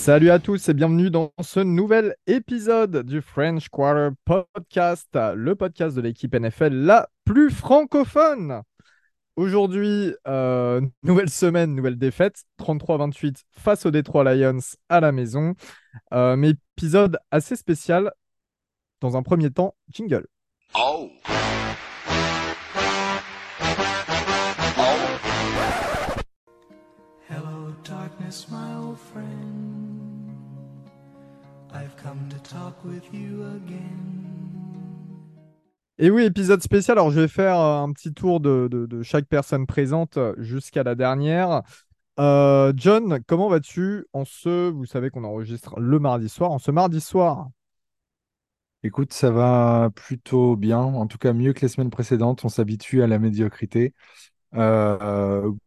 Salut à tous et bienvenue dans ce nouvel épisode du French Quarter Podcast, le podcast de l'équipe NFL la plus francophone. Aujourd'hui, euh, nouvelle semaine, nouvelle défaite, 33-28 face aux Detroit Lions à la maison. Euh, mais épisode assez spécial. Dans un premier temps, jingle. Oh. Hello darkness, my old friend. I've come to talk with you again. Et oui, épisode spécial. Alors, je vais faire euh, un petit tour de, chaque personne présente euh, jusqu'à la dernière. Euh, John, comment vas-tu en ce, vous savez qu'on enregistre le mardi soir, en ce mardi soir? Écoute, ça va plutôt bien, en tout cas mieux que les semaines précédentes. On s'habitue à la médiocrité.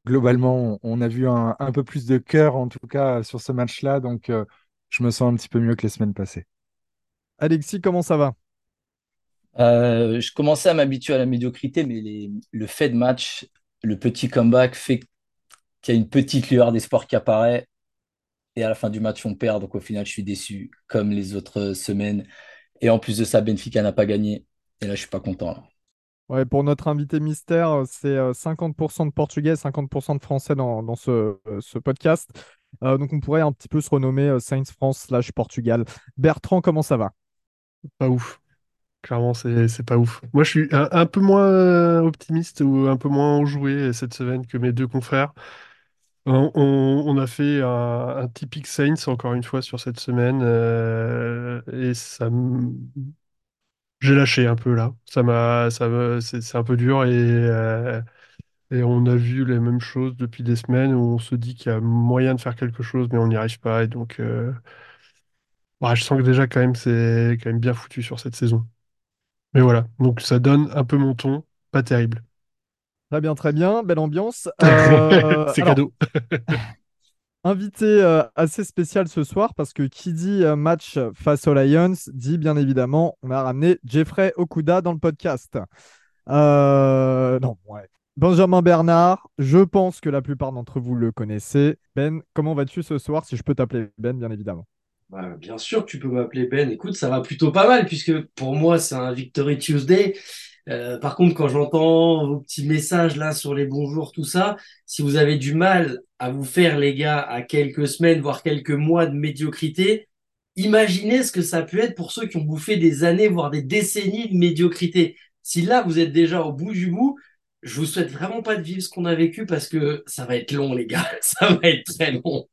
globalement, on a vu un, peu plus de cœur, en tout cas, sur ce match-là, donc je me sens un petit peu mieux que les semaines passées. Alexis, comment ça va? Euh, je commençais à m'habituer à la médiocrité, mais le fait de match, le petit comeback fait qu'il y a une petite lueur d'espoir qui apparaît. Et à la fin du match, on perd. Donc au final, je suis déçu, comme les autres semaines. Et en plus de ça, Benfica n'a pas gagné. Et là, je suis pas content. Ouais, pour notre invité mystère, c'est 50% euh, de portugais, 50% de français dans, ce, ce, podcast. Euh, donc on pourrait un petit peu se renommer Saints France slash Portugal. Bertrand, comment ça va? Pas ouf. Clairement, c'est pas ouf. Moi, je suis un, peu moins euh, optimiste ou un peu moins enjoué cette semaine que mes deux confrères. On, a fait un, typique Saints encore une fois sur cette semaine euh, et ça j'ai lâché un peu là. Ça m'a, c'est un peu dur et, euh, et on a vu les mêmes choses depuis des semaines où on se dit qu'il y a moyen de faire quelque chose mais on n'y arrive pas et donc je sens que déjà quand même c'est quand même bien foutu sur cette saison. Mais voilà, donc ça donne un peu mon ton, pas terrible. Très bien, très bien, belle ambiance. Euh, C'est cadeau. invité euh, assez spécial ce soir parce que qui dit euh, match face aux Lions dit bien évidemment on a ramené Jeffrey Okuda dans le podcast. non, ouais. Benjamin Bernard, je pense que la plupart d'entre vous le connaissez. Ben, comment vas-tu ce soir Si je peux t'appeler Ben, bien évidemment? Bah, bien sûr, tu peux m'appeler Ben. Écoute, ça va plutôt pas mal puisque pour moi, c'est un Victory Tuesday. Euh, par contre, quand j'entends vos petits messages là sur les bonjours, tout ça, si vous avez du mal à vous faire, les gars, à quelques semaines, voire quelques mois de médiocrité, imaginez ce que ça peut être pour ceux qui ont bouffé des années, voire des décennies de médiocrité. Si là, vous êtes déjà au bout du bout, je vous souhaite vraiment pas de vivre ce qu'on a vécu parce que ça va être long, les gars. Ça va être très long.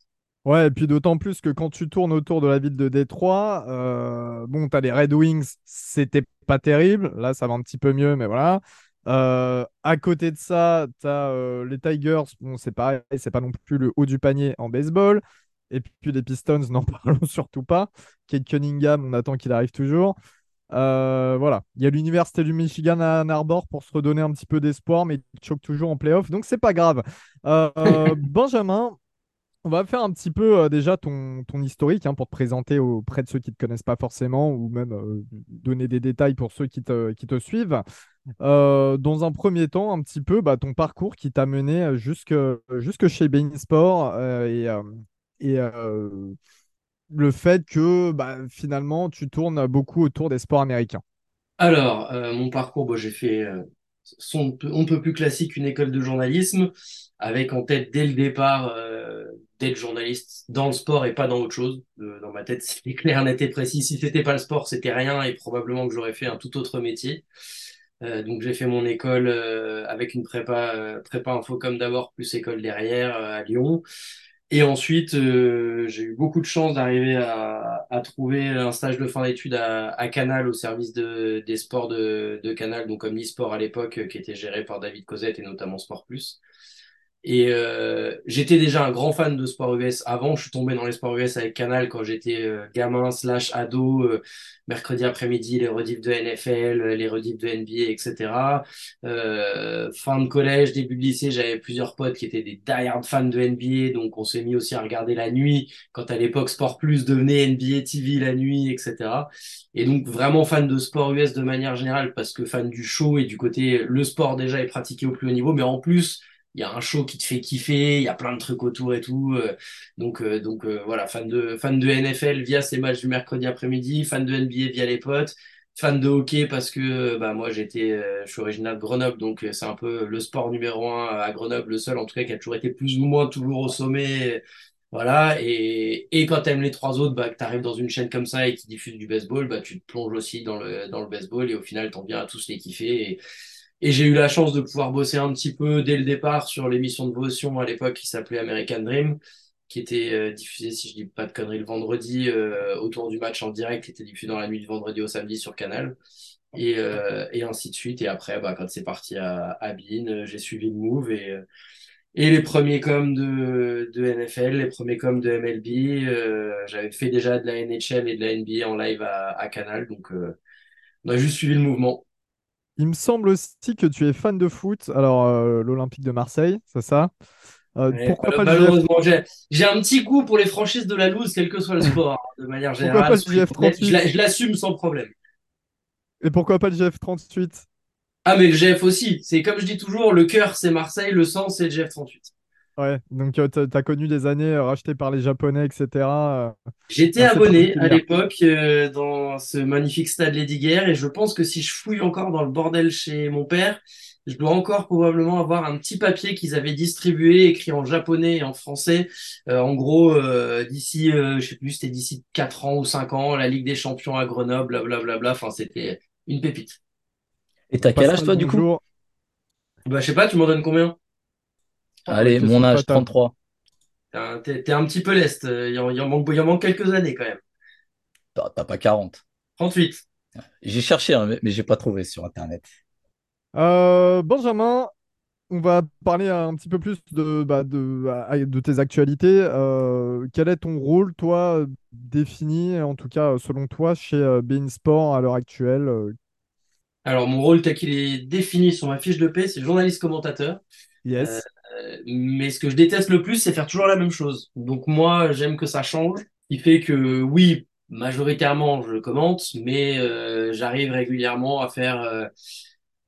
Ouais, et puis d'autant plus que quand tu tournes autour de la ville de Détroit, euh, bon, tu as les Red Wings, c'était pas terrible. Là, ça va un petit peu mieux, mais voilà. Euh, à côté de ça, tu as euh, les Tigers, bon, c'est pareil, c'est pas non plus le haut du panier en baseball. Et puis les Pistons, n'en parlons surtout pas. Kate Cunningham, on attend qu'il arrive toujours. Voilà, il y a l'Université du Michigan à Ann Arbor pour se redonner un petit peu d'espoir, mais il choque toujours en playoff, donc c'est pas grave. Benjamin, on va faire un petit peu euh, déjà ton, ton historique hein, pour te présenter auprès de ceux qui ne te connaissent pas forcément ou même euh, donner des détails pour ceux qui te, qui te suivent. Euh, dans un premier temps, un petit peu bah, ton parcours qui t'a mené jusque, jusque chez Bein Sport et, et le fait que bah, finalement tu tournes beaucoup autour des sports américains. Alors, mon parcours, j'ai fait son, on peut plus classique une école de journalisme avec en tête dès le départ d'être journaliste dans le sport et pas dans autre chose. Euh, dans ma tête, c'était clair, net et précis. Si c'était pas le sport, c'était rien et probablement que j'aurais fait un tout autre métier. Euh, donc j'ai fait mon école euh, avec une prépa prépa infocom d'abord plus école derrière à Lyon. Et ensuite, j'ai eu beaucoup de chance d'arriver à, trouver un stage de fin d'études à, à, Canal au service de, des sports de, de Canal, donc comme l'e-sport à l'époque, qui était géré par David Cosette et notamment Sport Plus. Et euh, j'étais déjà un grand fan de sport US avant. Je suis tombé dans les sports US avec Canal quand j'étais euh, gamin slash ado. Euh, mercredi après-midi, les rediffs de NFL, les rediffs de NBA, etc. fin de collège, début de lycée, j'avais plusieurs potes qui étaient des die-hard fans de NBA. Donc on s'est mis aussi à regarder la nuit quand à l'époque Sport Plus devenait NBA TV la nuit, etc. Et donc vraiment fan de sport US de manière générale parce que fan du show et du côté le sport déjà est pratiqué au plus haut niveau, mais en plus il y a un show qui te fait kiffer, il y a plein de trucs autour et tout. euh, donc, euh, donc euh, voilà, fan de, fan de NFL via ces matchs du mercredi après-midi, fan de NBA via les potes, fan de hockey parce que bah, moi j'étais, euh, je suis originaire de Grenoble, donc euh, c'est un peu le sport numéro un à Grenoble, le seul en tout cas qui a toujours été plus ou moins toujours au sommet. Voilà, et, et quand t'aimes les trois autres, bah, que t'arrives dans une chaîne comme ça et qui diffuse du baseball, bah, tu te plonges aussi dans le, dans le baseball et au final, t'en viens à tous les kiffer. Et, et j'ai eu la chance de pouvoir bosser un petit peu dès le départ sur l'émission de Votion à l'époque qui s'appelait American Dream, qui était euh, diffusée, si je dis pas de conneries, le vendredi euh, autour du match en direct, qui était diffusé dans la nuit du vendredi au samedi sur Canal. Et, euh, et ainsi de suite. Et après, bah, quand c'est parti à, à Bein, euh, j'ai suivi le move et, euh, et les premiers coms de, de NFL, les premiers coms de MLB. euh, j'avais fait déjà de la NHL et de la NBA en live à, à Canal, donc euh, on a juste suivi le mouvement. Il me semble aussi que tu es fan de foot. Alors, euh, l'Olympique de Marseille, c'est ça? Euh, Ouais, pourquoi mal- pas le GF? malheureusement, j'ai j'ai un petit goût pour les franchises de la loose, quel que soit le sport, hein, de manière Pourquoi générale. pas le soyons honnêtes, GF38? Je la- je l'assume sans problème. Et pourquoi pas le GF38? Ah, mais le GF aussi. C'est comme je dis toujours, le cœur c'est Marseille, le sang c'est le GF38. Ouais, donc euh, t'as, t'as connu des années euh, rachetées par les Japonais, etc. euh, J'étais abonné à l'époque euh, dans ce magnifique stade Lady Guerre et je pense que si je fouille encore dans le bordel chez mon père, je dois encore probablement avoir un petit papier qu'ils avaient distribué, écrit en japonais et en français. Euh, en gros, euh, d'ici, euh, je sais plus, c'était d'ici 4 ans ou 5 ans, la Ligue des Champions à Grenoble, blablabla. Enfin, c'était une pépite. Et t'as quel âge toi du coup? Bah, je sais pas, tu m'en donnes combien? Allez, Question mon âge, fatale. 33. T'es un, t'es- t'es un petit peu leste. Il en, il en manque, il en manque quelques années quand même. T'as t'as pas 40. 38. J'ai cherché, hein, mais j'ai pas trouvé sur Internet. Euh, Benjamin, on va parler un petit peu plus de, bah, de, à- de tes actualités. Euh, quel est ton rôle, toi, défini, en tout cas selon toi, chez euh, beIN Sport à l'heure actuelle? euh, Alors, mon rôle tel qu'il est défini sur ma fiche de paie, c'est journaliste commentateur. Yes. Euh, mais ce que je déteste le plus, c'est faire toujours la même chose. Donc moi, j'aime que ça change. Qui fait que oui, majoritairement, je commente, mais euh, j'arrive régulièrement à faire euh,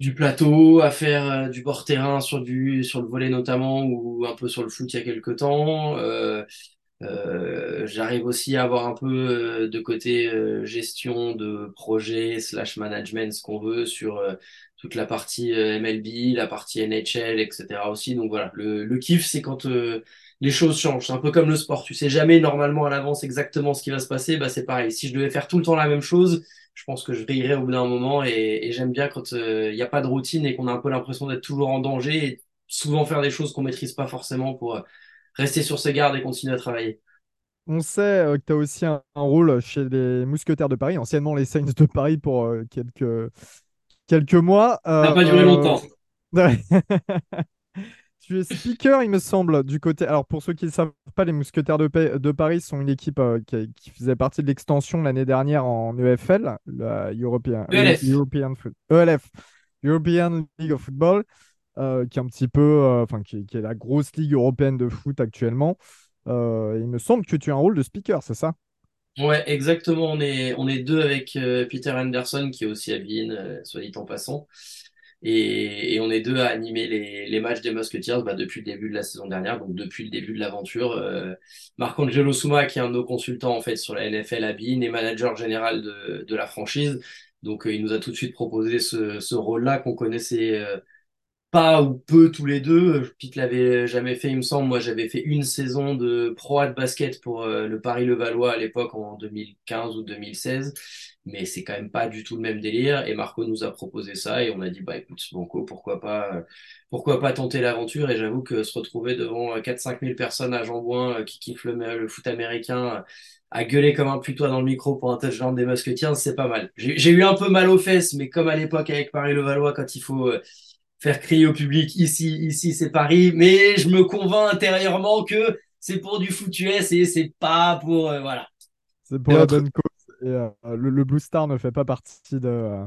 du plateau, à faire euh, du bord terrain sur du sur le volet notamment ou un peu sur le foot il y a quelque temps. Euh, j'arrive aussi à avoir un peu de côté gestion de projet slash management, ce qu'on veut sur toute la partie euh, MLB, la partie NHL, etc. aussi. Donc voilà, le, kiff, c'est quand euh, les choses changent. C'est un peu comme le sport. Tu sais jamais normalement à l'avance exactement ce qui va se passer. Bah c'est pareil. Si je devais faire tout le temps la même chose, je pense que je rirais au bout d'un moment. Et, j'aime bien quand euh, il n'y a pas de routine et qu'on a un peu l'impression d'être toujours en danger et souvent faire des choses qu'on maîtrise pas forcément pour rester sur ses gardes et continuer à travailler. On sait que tu as aussi un, rôle chez les Mousquetaires de Paris, anciennement les Saints de Paris pour quelques, quelques mois. Ça n'a Euh, pas duré euh, longtemps. Tu es speaker, il me semble, du côté. Alors, pour ceux qui ne savent pas, les Mousquetaires de, Pa- de Paris sont une équipe euh, qui, qui faisait partie de l'extension l'année dernière en EFL, la European, ELF. European Foot- ELF, European League of Football, euh, qui est un petit peu, euh, enfin, qui, qui est la grosse ligue européenne de foot actuellement. Euh, il me semble que tu as un rôle de speaker, c'est ça? Ouais, exactement. On est, on est deux avec euh, Peter Anderson, qui est aussi à Bein, euh, soit dit en passant. Et, et on est deux à animer les, les matchs des Musketeers bah, depuis le début de la saison dernière, donc depuis le début de l'aventure. Euh, Marc-Angelo Souma, qui est un de nos consultants en fait sur la NFL à Bein, est manager général de, de la franchise. Donc euh, il nous a tout de suite proposé ce, ce rôle-là qu'on connaissait euh, pas ou peu tous les deux. Pete l'avait jamais fait, il me semble. Moi, j'avais fait une saison de pro de basket pour euh, le Paris-Levallois à l'époque en 2015 ou 2016. Mais c'est quand même pas du tout le même délire. Et Marco nous a proposé ça et on a dit, bah écoute, Banco, pourquoi pas, euh, pourquoi pas tenter l'aventure? Et j'avoue que se retrouver devant 4-5 000 personnes à Jambouin euh, qui kiffent le, foot américain, euh, à gueuler comme un putois dans le micro pour un touchdown des Musketeers, c'est pas mal. J'ai eu un peu mal aux fesses, mais comme à l'époque avec Paris-Levallois, quand il faut euh, faire crier au public ici, ici, c'est Paris, mais je me convainc intérieurement que c'est pour du foot US et c'est pas pour, euh, voilà. C'est pour Et la entre- bonne cause. Et, euh, le, le Blue Star ne fait pas partie de. euh,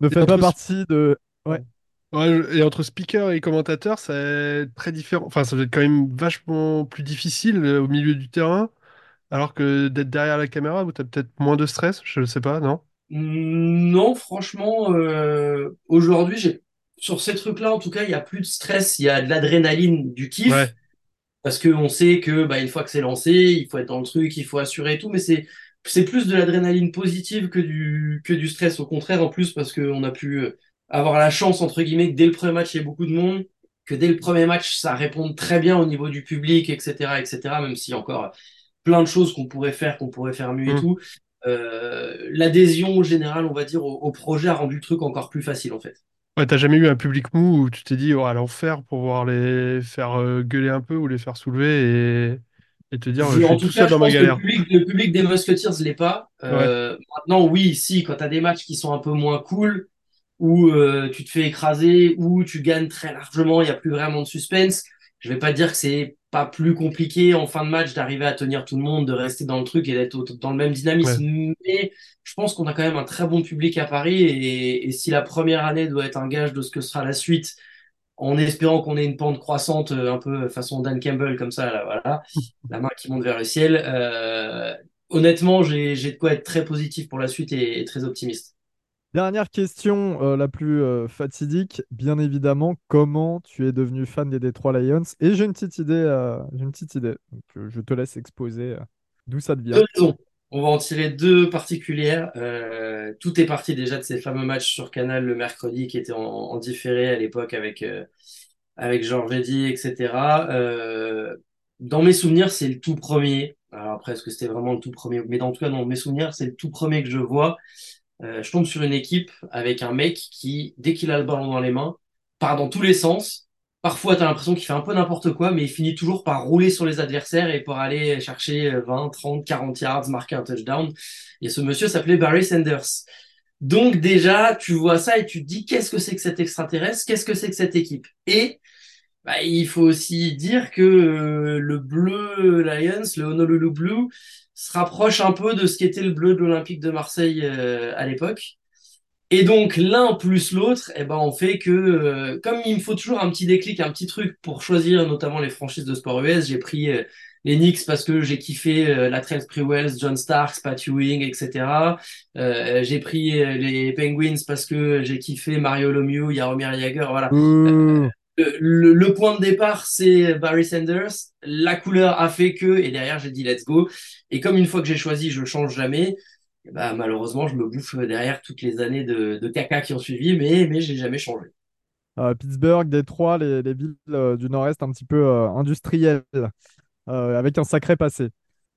ne Et fait pas entre- partie de. Ouais. Ouais, et entre speaker et commentateur, c'est très différent. Enfin, ça doit être quand même vachement plus difficile euh, au milieu du terrain, alors que d'être derrière la caméra où t'as peut-être moins de stress, je ne sais pas, non? Non, franchement, euh, aujourd'hui, j'ai sur ces trucs-là, en tout cas, il y a plus de stress, il y a de l'adrénaline, du kiff. Ouais. Parce qu'on sait que bah, une fois que c'est lancé, il faut être dans le truc, il faut assurer et tout, mais c'est c'est plus de l'adrénaline positive que du que du stress. Au contraire, en plus, parce qu'on a pu euh, avoir la chance entre guillemets que dès le premier match, il y ait beaucoup de monde, que dès le premier match, ça réponde très bien au niveau du public, etc., etc. Même s'il y a encore plein de choses qu'on pourrait faire, qu'on pourrait faire mieux et Mm. tout. Euh, l'adhésion générale, on va dire, au, au projet a rendu le truc encore plus facile en fait. Ouais, t'as jamais eu un public mou où tu t'es dit, oh, à l'enfer pour voir les faire euh, gueuler un peu ou les faire soulever et, et te dire, je Je- en suis tout tout cas, seul je dans ma pense que le galère. public, le public des Musketeers l'est pas. Euh, Maintenant, oui, si, quand tu as des matchs qui sont un peu moins cool, où euh, tu te fais écraser, où tu gagnes très largement, il n'y a plus vraiment de suspense, je vais pas dire que c'est pas plus compliqué en fin de match d'arriver à tenir tout le monde, de rester dans le truc et d'être dans le même dynamisme. Mais je pense qu'on a quand même un très bon public à Paris et, et si la première année doit être un gage de ce que sera la suite, en espérant qu'on ait une pente croissante euh, un peu façon Dan Campbell comme ça, là, voilà, la main qui monte vers le ciel. Euh, honnêtement, j'ai j'ai de quoi être très positif pour la suite et, et très optimiste. Dernière question, euh, la plus euh, fatidique, bien évidemment, comment tu es devenu fan des Detroit Lions? Et j'ai une petite idée, euh, j'ai une petite idée. Je te laisse exposer d'où ça te vient. Deux raisons. On va en tirer deux particulières. Tout est parti déjà de ces fameux matchs sur Canal le mercredi qui étaient en, différé à l'époque avec avec Georges Eddy, etc. Dans mes souvenirs, c'est le tout premier. Alors après, est-ce que c'était vraiment le tout premier? Mais dans tout cas, dans mes souvenirs, c'est le tout premier que je vois. Euh, je tombe sur une équipe avec un mec qui, dès qu'il a le ballon dans les mains, part dans tous les sens. Parfois, tu as l'impression qu'il fait un peu n'importe quoi, mais il finit toujours par rouler sur les adversaires et pour aller chercher 20, 30, 40 yards, marquer un touchdown. Et ce monsieur s'appelait Barry Sanders. Donc déjà, tu vois ça et tu te dis qu'est-ce que c'est que cet extraterrestre, qu'est-ce que c'est que cette équipe? Et bah, il faut aussi dire que euh, le bleu Lions, le Honolulu Blue, se rapproche un peu de ce qu'était le bleu de l'Olympique de Marseille euh, à l'époque. Et donc l'un plus l'autre, eh ben on fait que euh, comme il me faut toujours un petit déclic, un petit truc pour choisir notamment les franchises de sport US, j'ai pris euh, les Knicks parce que j'ai kiffé euh, la Trent Sprewells, John Starks, Pat Ewing, etc. Euh, j'ai pris euh, les Penguins parce que j'ai kiffé Mario Lemieux, Jaromir Jagr, voilà. Ouh. Le, le- point de départ, c'est Barry Sanders. La couleur a fait que, et derrière, j'ai dit let's go. Et comme une fois que j'ai choisi, je change jamais. ben, malheureusement, je me bouffe derrière toutes les années de, caca qui ont suivi, mais, mais j'ai jamais changé. Euh, Pittsburgh, Détroit, les, les villes euh, du Nord-Est un petit peu euh, industrielles, euh, avec un sacré passé.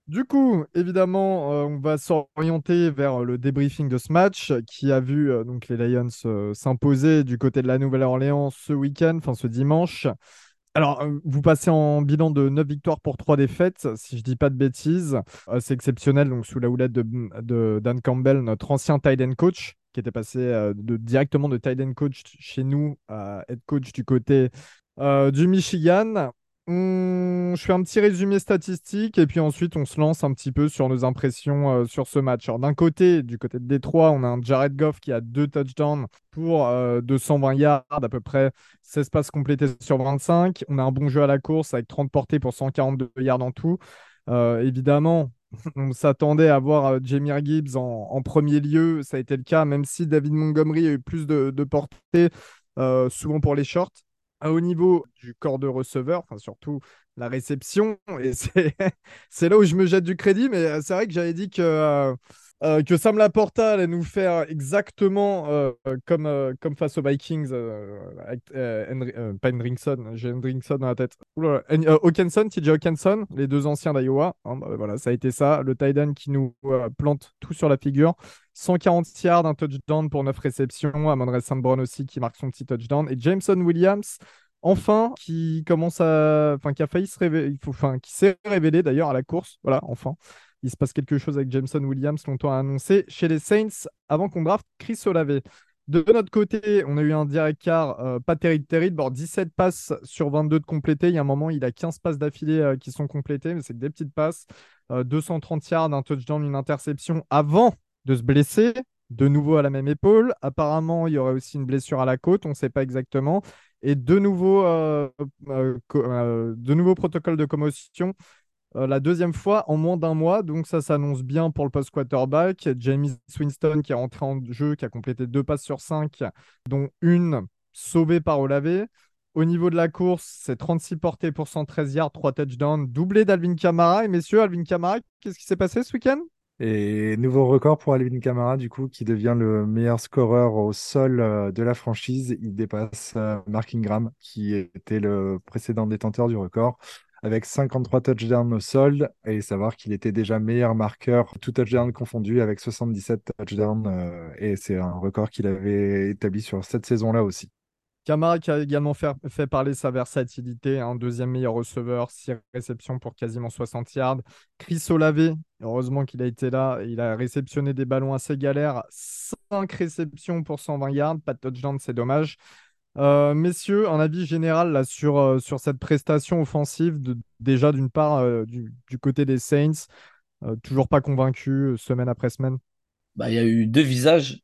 Du coup, évidemment, euh, on va s'orienter vers le débriefing de ce match qui a vu euh, les Lions euh, s'imposer du côté de la Nouvelle-Orléans ce week-end, enfin ce dimanche. Alors, euh, vous passez en bilan de 9 victoires pour 3 défaites, si je dis pas de bêtises. Euh, c'est exceptionnel, donc sous la houlette de, Dan Campbell, notre ancien tight end coach, qui était passé euh, directement de tight end coach chez nous à head coach du côté euh, du Michigan. Hum, je fais un petit résumé statistique et puis ensuite on se lance un petit peu sur nos impressions euh, sur ce match. D'un côté, du côté de Détroit, on a un Jared Goff qui a deux touchdowns pour euh, 220 yards, à peu près 16 passes complétées sur 25. On a un bon jeu à la course avec 30 portées pour 142 yards en tout. Euh, évidemment, on s'attendait à voir euh, Jameer Gibbs en, premier lieu. Ça a été le cas, même si David Montgomery a eu plus de, de portée, euh, souvent pour les shorts. Haut niveau du corps de receveur, enfin surtout la réception. Et c'est là où je me jette du crédit, mais euh, c'est vrai que j'avais dit que, euh, euh, que Sam Laporta allait nous faire exactement euh, comme, comme face aux Vikings, avec, Henry- pas Hendrickson, j'ai Hendrickson dans la tête. Oula, Hawkinson, TJ Hawkinson, les deux anciens d'Iowa. hein, bah, voilà, ça a été ça. Le tight end qui nous plante tout sur la figure. 140 yards, un touchdown pour 9 réceptions. Amon St. Brown aussi qui marque son petit touchdown. Et Jameson Williams, enfin, qui commence à. Enfin, qui a failli se révéler. qui s'est révélé d'ailleurs à la course. Voilà, enfin. Il se passe quelque chose avec Jameson Williams, longtemps annoncé, chez les Saints, avant qu'on draft Chris Olave. De notre côté, on a eu un direct car euh, pas terrible, terrible. Bon, 17 passes sur 22 de complétées. Il y a un moment, il a 15 passes d'affilée euh, qui sont complétées, mais c'est des petites passes. Euh, 230 yards, un touchdown, une interception avant de se blesser, de nouveau à la même épaule. Apparemment, il y aurait aussi une blessure à la côte, on ne sait pas exactement. Et de nouveau, euh, euh, euh, de nouveaux protocoles de commotion. la deuxième fois en moins d'un mois, donc ça s'annonce bien pour le post quarterback. James Winston qui est rentré en jeu, qui a complété deux passes sur cinq, dont une sauvé par Olave. Au niveau de la course, c'est 36 portées pour 113 yards, 3 touchdowns, doublé d'Alvin Kamara. Et messieurs, Alvin Kamara, qu'est-ce qui s'est passé ce week-end? Et nouveau record pour Alvin Kamara, du coup, qui devient le meilleur scoreur au sol euh, de la franchise. Il dépasse euh, Mark Ingram, qui était le précédent détenteur du record, avec 53 touchdowns au sol. Et savoir qu'il était déjà meilleur marqueur, tout touchdown confondu, avec 77 touchdowns. euh, et c'est un record qu'il avait établi sur cette saison-là aussi. Kamara qui a également fait, parler sa versatilité, un deuxième meilleur receveur, 6 réceptions pour quasiment 60 yards. Chris Olave, heureusement qu'il a été là, il a réceptionné des ballons assez galères, 5 réceptions pour 120 yards, pas de touchdown, c'est dommage. Euh, messieurs, un avis général euh, sur cette prestation offensive, déjà d'une part euh, du, côté des Saints, toujours pas convaincu semaine après semaine? Bah, il y a eu deux visages,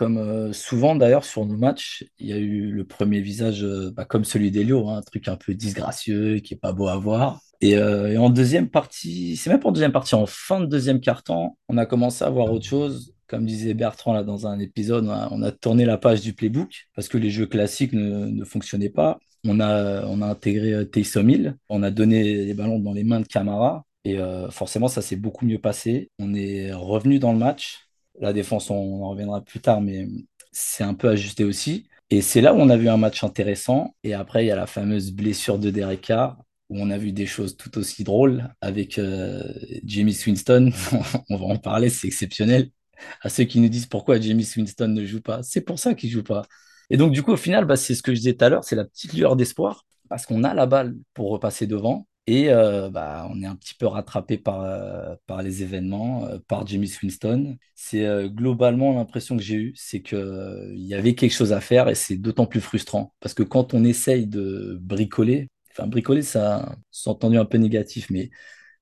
comme euh, souvent d'ailleurs sur nos matchs. Il y a eu le premier visage, euh, bah, comme celui d'Elio, hein, un truc un peu disgracieux, qui est pas beau à voir. Et, euh, et en deuxième partie, c'est même pas en deuxième partie, en fin de deuxième quart-temps, on a commencé à voir autre chose. Comme disait Bertrand là dans un épisode, on a, on a tourné la page du playbook parce que les jeux classiques ne, fonctionnaient pas. On a, on a intégré Taysom Hill, on a donné les ballons dans les mains de Camara et forcément ça s'est beaucoup mieux passé. On est revenu dans le match. La défense, on en reviendra plus tard, mais c'est un peu ajusté aussi. Et c'est là où on a vu un match intéressant. Et après, il y a la fameuse blessure de Derek où on a vu des choses tout aussi drôles avec euh, Jamie Winston. on va en parler, c'est exceptionnel. À ceux qui nous disent pourquoi Jamie Winston ne joue pas, c'est pour ça qu'il joue pas. Et donc, du coup, au final, bah, c'est ce que je disais tout à l'heure, c'est la petite lueur d'espoir, parce qu'on a la balle pour repasser devant. Et euh, bah, on est un petit peu rattrapé par, euh, par les événements, euh, par Jamie Winston. C'est globalement l'impression que j'ai eue, c'est qu'il y avait quelque chose à faire et c'est d'autant plus frustrant. Parce que quand on essaye de bricoler, enfin bricoler, ça c'est entendu un peu négatif, mais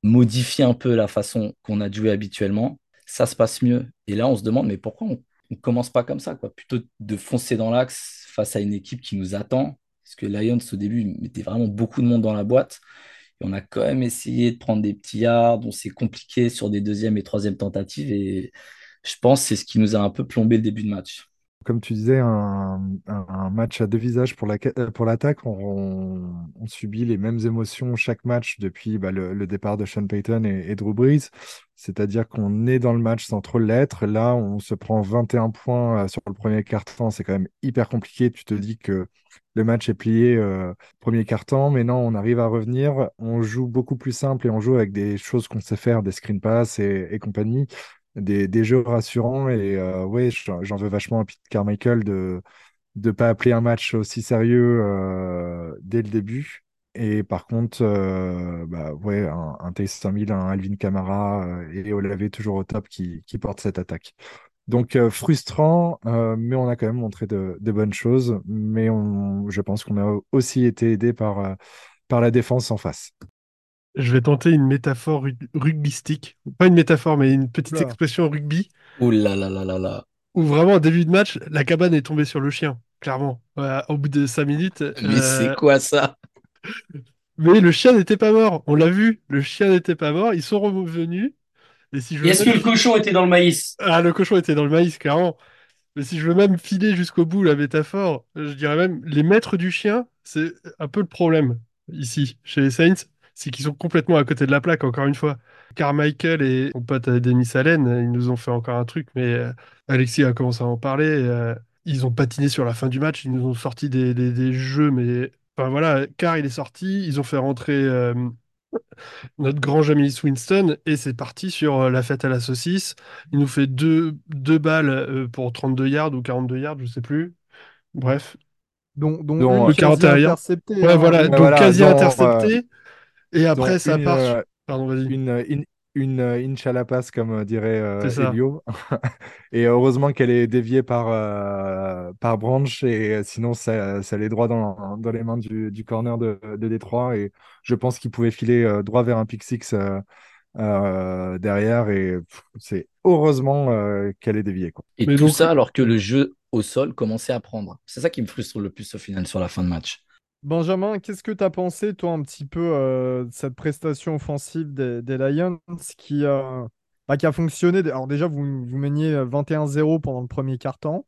modifier un peu la façon qu'on a de jouer habituellement, ça se passe mieux. Et là, on se demande, mais pourquoi on ne commence pas comme ça, quoi? Plutôt de foncer dans l'axe face à une équipe qui nous attend. Parce que Lions, au début, mettait vraiment beaucoup de monde dans la boîte. On a quand même essayé de prendre des petits yards, on s'est compliqué sur des deuxième et troisième tentatives. Et je pense que c'est ce qui nous a un peu plombé le début de match. Comme tu disais, un, match à deux visages pour la, pour l'attaque. On, subit les mêmes émotions chaque match depuis bah, le, le départ de Sean Payton et, et Drew Brees. C'est-à-dire qu'on est dans le match sans trop l'être. Là, on se prend 21 points euh, sur le premier quart-temps. C'est quand même hyper compliqué. Tu te dis que le match est plié euh, premier quart-temps, mais non, on arrive à revenir. On joue beaucoup plus simple et on joue avec des choses qu'on sait faire, des screen pass et, compagnie des, jeux rassurants. Et euh, ouais, j'en j'en veux vachement à Pete Carmichael de ne pas appeler un match aussi sérieux euh, dès le début. Et par contre, euh, bah, ouais, un, un Taysom Hill, un Alvin Kamara euh, et Olave toujours au top qui, qui portent cette attaque. Donc euh, frustrant, euh, mais on a quand même montré de, de bonnes choses. Mais on, je pense qu'on a aussi été aidé par, par la défense en face. Je vais tenter une métaphore rug- rugbystique. Pas une métaphore, mais une petite Oula. expression rugby. Ouh là là là là là. Où vraiment, au début de match, la cabane est tombée sur le chien, clairement. Au bout de 5 minutes. Mais euh, c'est quoi ça? Mais le chien n'était pas mort. On l'a vu. Le chien n'était pas mort. Ils sont revenus. Et si je Et veux est-ce que même- le cochon était dans le maïs? Ah, le cochon était dans le maïs, clairement. Mais si je veux même filer jusqu'au bout la métaphore, je dirais même les maîtres du chien, c'est un peu le problème ici, chez les Saints, c'est qu'ils sont complètement à côté de la plaque, encore une fois. Carmichael et mon pote euh, Denis Allen, ils nous ont fait encore un truc, mais euh, Alexis a commencé à en parler. euh, ils ont patiné sur la fin du match, ils nous ont sorti des, des- des jeux, mais enfin voilà, Car il est sorti, ils ont fait rentrer euh, notre grand Jamie Winston et c'est parti sur euh, la fête à la saucisse. Il nous fait deux, deux balles euh, pour 32 yards ou 42 yards, je sais plus. Bref. dont, dont Dont, une euh, quasi 41. interceptée, Ouais, hein. voilà, donc voilà, quasi intercepté. et après, ça une, part. euh, sur- Pardon, vas-y. une, une, une euh, inch à la passe, comme euh, dirait euh. Elio. Et heureusement qu'elle est déviée par, euh, par Branch, et euh, sinon ça, ça allait droit dans, dans les mains du, du corner de, de Détroit. Et je pense qu'il pouvait filer euh, droit vers un pick six euh, euh, derrière. Et c'est heureusement euh, qu'elle est déviée. Quoi. Et Mais tout donc- ça alors que le jeu au sol commençait à prendre. C'est ça qui me frustre le plus au final sur la fin de match. Benjamin, qu'est-ce que tu as pensé, toi, un petit peu euh, de cette prestation offensive des, des Lions qui, euh, bah, qui a fonctionné Alors déjà, vous, vous meniez 21-0 pendant le premier quart-temps.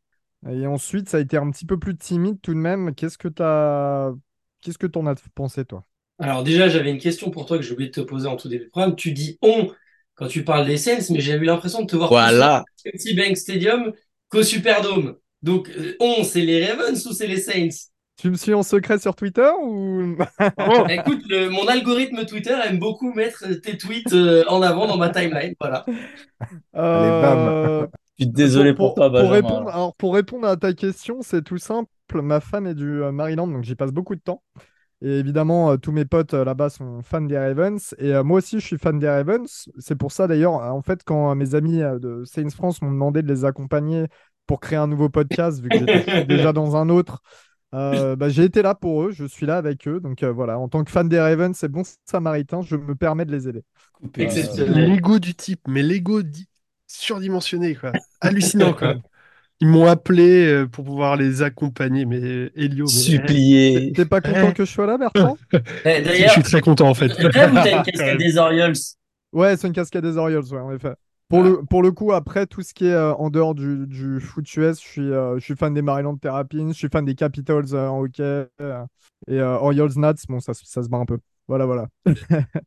Et ensuite, ça a été un petit peu plus timide tout de même. Qu'est-ce que t'as... Qu'est-ce que t'en as pensé, toi? Alors déjà, j'avais une question pour toi que j'ai oublié de te poser en tout début de programme. Tu dis on quand tu parles des Saints, mais j'ai eu l'impression de te voir plus Voilà. au City Bank Stadium qu'au Superdome. Donc euh, on, c'est les Ravens ou c'est les Saints? Tu me suis en secret sur Twitter ou... Écoute, le- mon algorithme Twitter aime beaucoup mettre tes tweets euh, en avant dans ma timeline. Voilà. Euh, Je suis désolé pour, toi, Benjamin. répondre, alors, pour répondre à ta question, c'est tout simple. Ma femme est du euh, Maryland, donc j'y passe beaucoup de temps. Et évidemment, euh, tous mes potes euh, là-bas sont fans des Ravens. Et euh, moi aussi, je suis fan des Ravens. C'est pour ça, d'ailleurs, euh, en fait, quand euh, mes amis euh, de Saints France m'ont demandé de les accompagner pour créer un nouveau podcast, vu que j'étais déjà dans un autre, euh, bah, j'ai été là pour eux. Je suis là avec eux. Donc euh, voilà, en tant que fan des Ravens, c'est bon samaritain, je me permets de les aider. Coupé, Exceptionnel. L'ego du type, mais l'ego di- surdimensionné, quoi. Hallucinant, quoi. Ils m'ont appelé euh, pour pouvoir les accompagner, mais Elio, mais... Supplié. T'es pas content que je sois là, Bertrand? Eh, Je D'ailleurs, suis très content, en fait. ou t'as une casquette des Orioles? Ouais, c'est une cascade des Orioles, ouais, en effet. Pour, le, pour le coup, après, tout ce qui est euh, en dehors du, du foot US, je suis, euh, je suis fan des Maryland Terrapins, je suis fan des Capitals euh, en hockey, et Orioles Nats, bon, ça, se- ça se bat un peu. Voilà, voilà.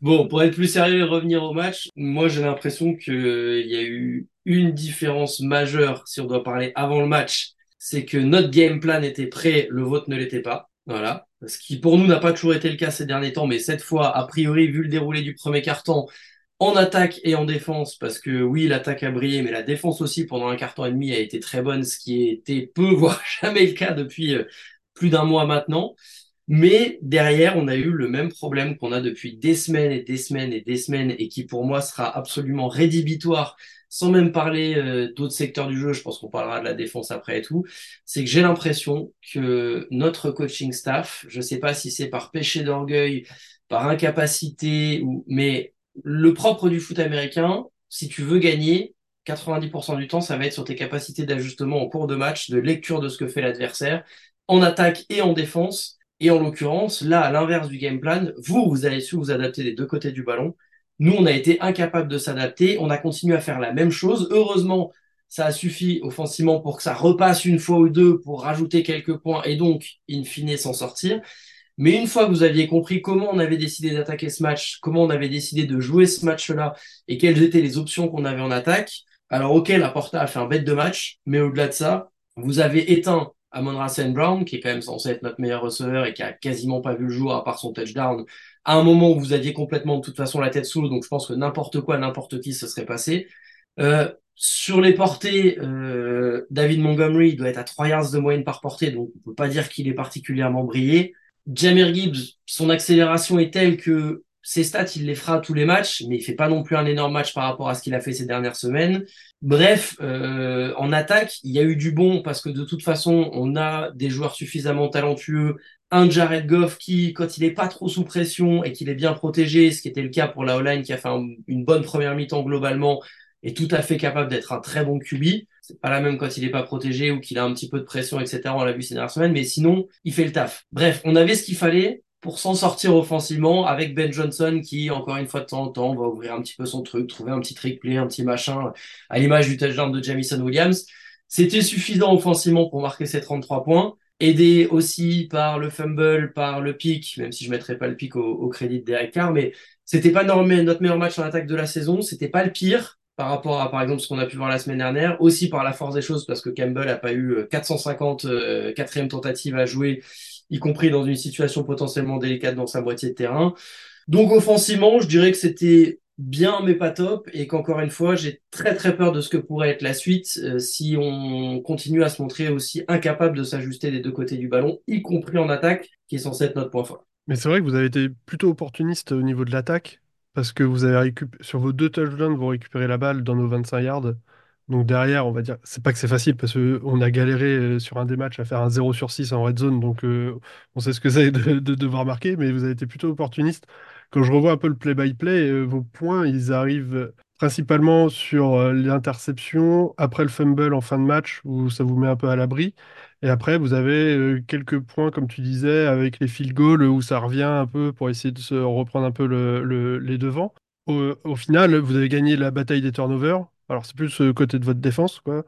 Bon, pour être plus sérieux et revenir au match, moi j'ai l'impression qu'il y a eu une différence majeure, si on doit parler avant le match, c'est que notre game plan était prêt, le vôtre ne l'était pas. Voilà. Ce qui pour nous n'a pas toujours été le cas ces derniers temps, mais cette fois, a priori, vu le déroulé du premier carton, en attaque et en défense, parce que oui, l'attaque a brillé, mais la défense aussi pendant un carton et demi a été très bonne, ce qui était peu, voire jamais le cas depuis euh, plus d'un mois maintenant. Mais derrière, on a eu le même problème qu'on a depuis des semaines et des semaines et des semaines et qui pour moi sera absolument rédhibitoire, sans même parler euh, d'autres secteurs du jeu, je pense qu'on parlera de la défense après et tout, c'est que j'ai l'impression que notre coaching staff, je sais pas si c'est par péché d'orgueil, par incapacité, ou mais le propre du foot américain, si tu veux gagner, 90% du temps, ça va être sur tes capacités d'ajustement en cours de match, de lecture de ce que fait l'adversaire, en attaque et en défense. Et en l'occurrence, là, à l'inverse du game plan, vous, vous avez su vous adapter des deux côtés du ballon. Nous, on a été incapables de s'adapter. On a continué à faire la même chose. Heureusement, ça a suffi offensivement pour que ça repasse une fois ou deux pour rajouter quelques points et donc, in fine, s'en sortir. Mais une fois que vous aviez compris comment on avait décidé d'attaquer ce match, comment on avait décidé de jouer ce match-là et quelles étaient les options qu'on avait en attaque, alors ok, la Porta a fait un bête de match, mais au-delà de ça, vous avez éteint Amon Rasen Brown, qui est quand même censé être notre meilleur receveur et qui a quasiment pas vu le jour à part son touchdown, à un moment où vous aviez complètement de toute façon la tête sous l'eau, donc je pense que n'importe quoi, n'importe qui se serait passé. Euh, sur les portées, euh, David Montgomery doit être à 3 yards de moyenne par portée, donc on peut pas dire qu'il est particulièrement brillé. Jamir Gibbs, son accélération est telle que ses stats, il les fera tous les matchs, mais il fait pas non plus un énorme match par rapport à ce qu'il a fait ces dernières semaines. Bref, euh, en attaque, il y a eu du bon parce que de toute façon, on a des joueurs suffisamment talentueux. Un Jared Goff qui, quand il est pas trop sous pression et qu'il est bien protégé, ce qui était le cas pour la O-line qui a fait un- une bonne première mi-temps globalement, est tout à fait capable d'être un très bon QB. Pas la même quand il est pas protégé ou qu'il a un petit peu de pression, etc. On l'a vu ces dernières semaines, mais sinon, il fait le taf. Bref, on avait ce qu'il fallait pour s'en sortir offensivement avec Ben Johnson qui, encore une fois de temps en temps, va ouvrir un petit peu son truc, trouver un petit trick play, un petit machin, à l'image du touchdown de Jamison Williams. C'était suffisant offensivement pour marquer ses 33 points, aidé aussi par le fumble, par le pick, même si je mettrais pas le pick au, au crédit de Derek Carr, mais c'était pas notre meilleur match en attaque de la saison, c'était pas le pire par rapport à, par exemple, ce qu'on a pu voir la semaine dernière, aussi par la force des choses, parce que Campbell a pas eu euh, 450 euh, quatrième tentative à jouer, y compris dans une situation potentiellement délicate dans sa moitié de terrain. Donc offensivement, je dirais que c'était bien mais pas top et qu'encore une fois, j'ai très très peur de ce que pourrait être la suite euh, si on continue à se montrer aussi incapable de s'ajuster des deux côtés du ballon, y compris en attaque, qui est censé être notre point fort. Mais c'est vrai que vous avez été plutôt opportuniste au niveau de l'attaque, parce que vous avez sur vos deux touchdowns, vous récupérez la balle dans nos 25 yards. Donc derrière, on va dire, c'est pas que c'est facile, parce qu'on a galéré euh, sur un des matchs à faire un 0 sur 6 en red zone, donc euh, on sait ce que c'est de, de devoir marquer, mais vous avez été plutôt opportuniste. Quand je revois un peu le play-by-play, euh, vos points, ils arrivent principalement sur euh, l'interception, après le fumble en fin de match, où ça vous met un peu à l'abri. Et après, vous avez euh, quelques points, comme tu disais, avec les field goals, où ça revient un peu pour essayer de se reprendre un peu le- le- les devants. Au, au final, vous avez gagné la bataille des turnovers. Alors, c'est plus euh, côté de votre défense, quoi.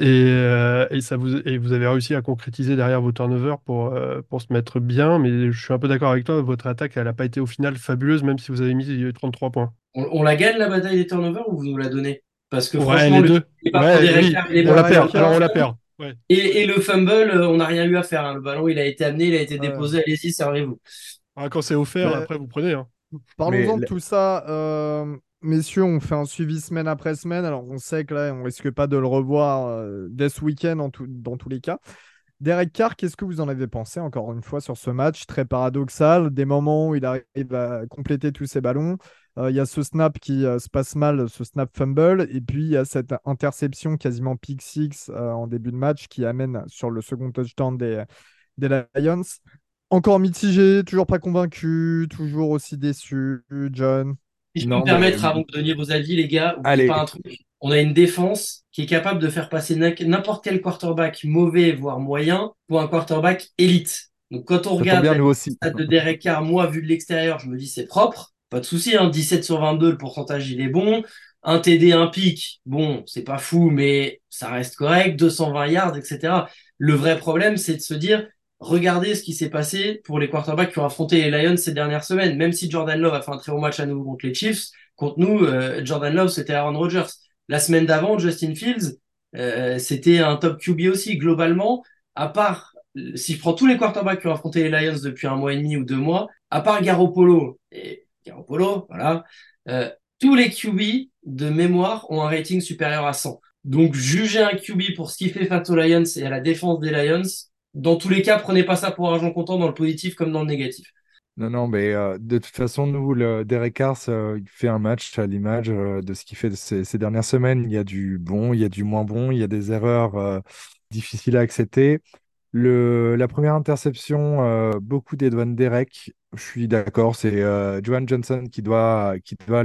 Et, euh, et ça vous, et vous avez réussi à concrétiser derrière vos turnovers pour, euh, pour se mettre bien. Mais je suis un peu d'accord avec toi, votre attaque, elle n'a pas été au final fabuleuse, même si vous avez mis 33 points. On, on la gagne la bataille des turnovers ou vous nous la donnez? Parce que Ouais, franchement, les le deux. Ouais, oui, est on la perd. Alors on la perd. Ouais. Et, et le fumble, euh, on n'a rien eu à faire. hein. Le ballon, il a été amené, il a été déposé. Allez-y, servez-vous. Ah, quand c'est offert, après vous prenez. hein. Parlons-en de tout ça. euh, messieurs, on fait un suivi semaine après semaine. Alors, on sait que là, on risque pas de le revoir euh, dès ce week-end dans tous les cas. Derek Carr, qu'est-ce que vous en avez pensé encore une fois sur ce match? Très paradoxal Des moments où il arrive à compléter tous ses ballons. Euh, Il y a ce snap qui euh, se passe mal, ce snap fumble. Et puis, il y a cette interception quasiment pick six euh, en début de match qui amène sur le second touchdown des, des Lions. Encore mitigé, toujours pas convaincu, toujours aussi déçu, John? Si je peux me permettre, mais- avant vous donniez vos avis, les gars, oubliez Allez. pas un truc. On a une défense qui est capable de faire passer n'im- n'importe quel quarterback mauvais, voire moyen, pour un quarterback élite. Donc quand on Ça regarde bien, la de Derek Carr, moi, vu de l'extérieur, je me dis c'est propre. Pas de souci, hein, 17 sur 22, le pourcentage il est bon. Un TD, un pic, bon, c'est pas fou, mais ça reste correct. 220 yards, etc. Le vrai problème, c'est de se dire, regardez ce qui s'est passé pour les quarterbacks qui ont affronté les Lions ces dernières semaines. Même si Jordan Love a fait un très bon match à nouveau contre les Chiefs, contre nous, euh, Jordan Love, c'était Aaron Rodgers. La semaine d'avant, Justin Fields, euh, c'était un top QB aussi. Globalement, à part, si je prends tous les quarterbacks qui ont affronté les Lions depuis un mois et demi ou deux mois, à part Garoppolo, et Garoppolo, voilà, euh, tous les QB de mémoire ont un rating supérieur à 100. Donc, juger un QB pour ce qu'il fait face aux Lions et à la défense des Lions, dans tous les cas, prenez pas ça pour argent comptant dans le positif comme dans le négatif. Non, non, mais euh, de toute façon, nous, Derek Carr, ça, il fait un match à l'image euh, de ce qu'il fait ces, dernières semaines. Il y a du bon, il y a du moins bon, il y a des erreurs euh, difficiles à accepter. Le, la première interception, euh, beaucoup des douanes Derek. Je suis d'accord, c'est euh, Johan Johnson qui doit, qui doit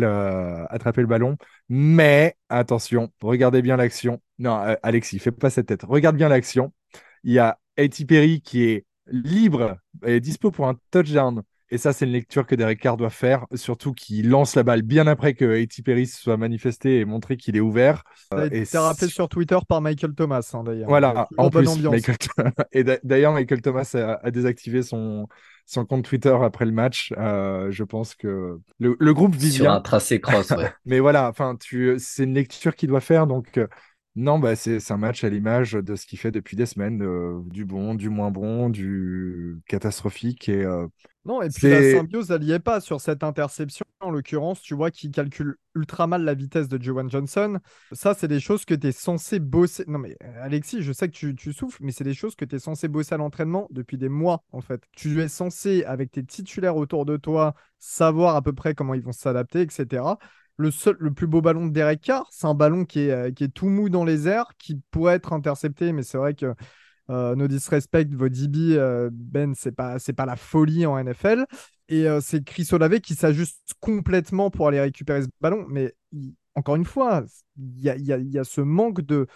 attraper le ballon. Mais attention, regardez bien l'action. Non, euh, Alexis, fais pas cette tête. Regarde bien l'action. Il y a A.T. Perry qui est libre et dispo pour un touchdown. Et ça, c'est une lecture que Derek Carr doit faire, surtout qu'il lance la balle bien après que A.T. Perry se soit manifesté et montré qu'il est ouvert. Ça a Euh, et été rappelé sur Twitter par Michael Thomas, hein, d'ailleurs. voilà, en bonne plus, ambiance. Michael... et d'a- d'ailleurs, Michael Thomas a, a désactivé son, son compte Twitter après le match. Euh, je pense que le, le groupe vit Sur bien. un tracé cross, ouais. Mais voilà, enfin, tu, c'est une lecture qu'il doit faire. Donc, euh, non, bah, c'est un match à l'image de ce qu'il fait depuis des semaines, euh, du bon, du moins bon, du catastrophique. Et euh, Non, et puis la symbiose, elle n'y est pas sur cette interception. En l'occurrence, tu vois qu'il calcule ultra mal la vitesse de Joan Johnson. Ça, c'est des choses que tu es censé bosser. Non, mais euh, Alexis, je sais que tu, tu souffles, mais c'est des choses que tu es censé bosser à l'entraînement depuis des mois, en fait. Tu es censé, avec tes titulaires autour de toi, savoir à peu près comment ils vont s'adapter, etc. Le, seul, le plus beau ballon de Derek Carr, c'est un ballon qui est, euh, qui est tout mou dans les airs, qui pourrait être intercepté, mais c'est vrai que euh, no disrespect, vos DB, euh, Ben, c'est pas, pas la folie en NFL. Et euh, c'est Chris Olave qui s'ajuste complètement pour aller récupérer ce ballon. Mais encore une fois, il y a, y a- ce manque de,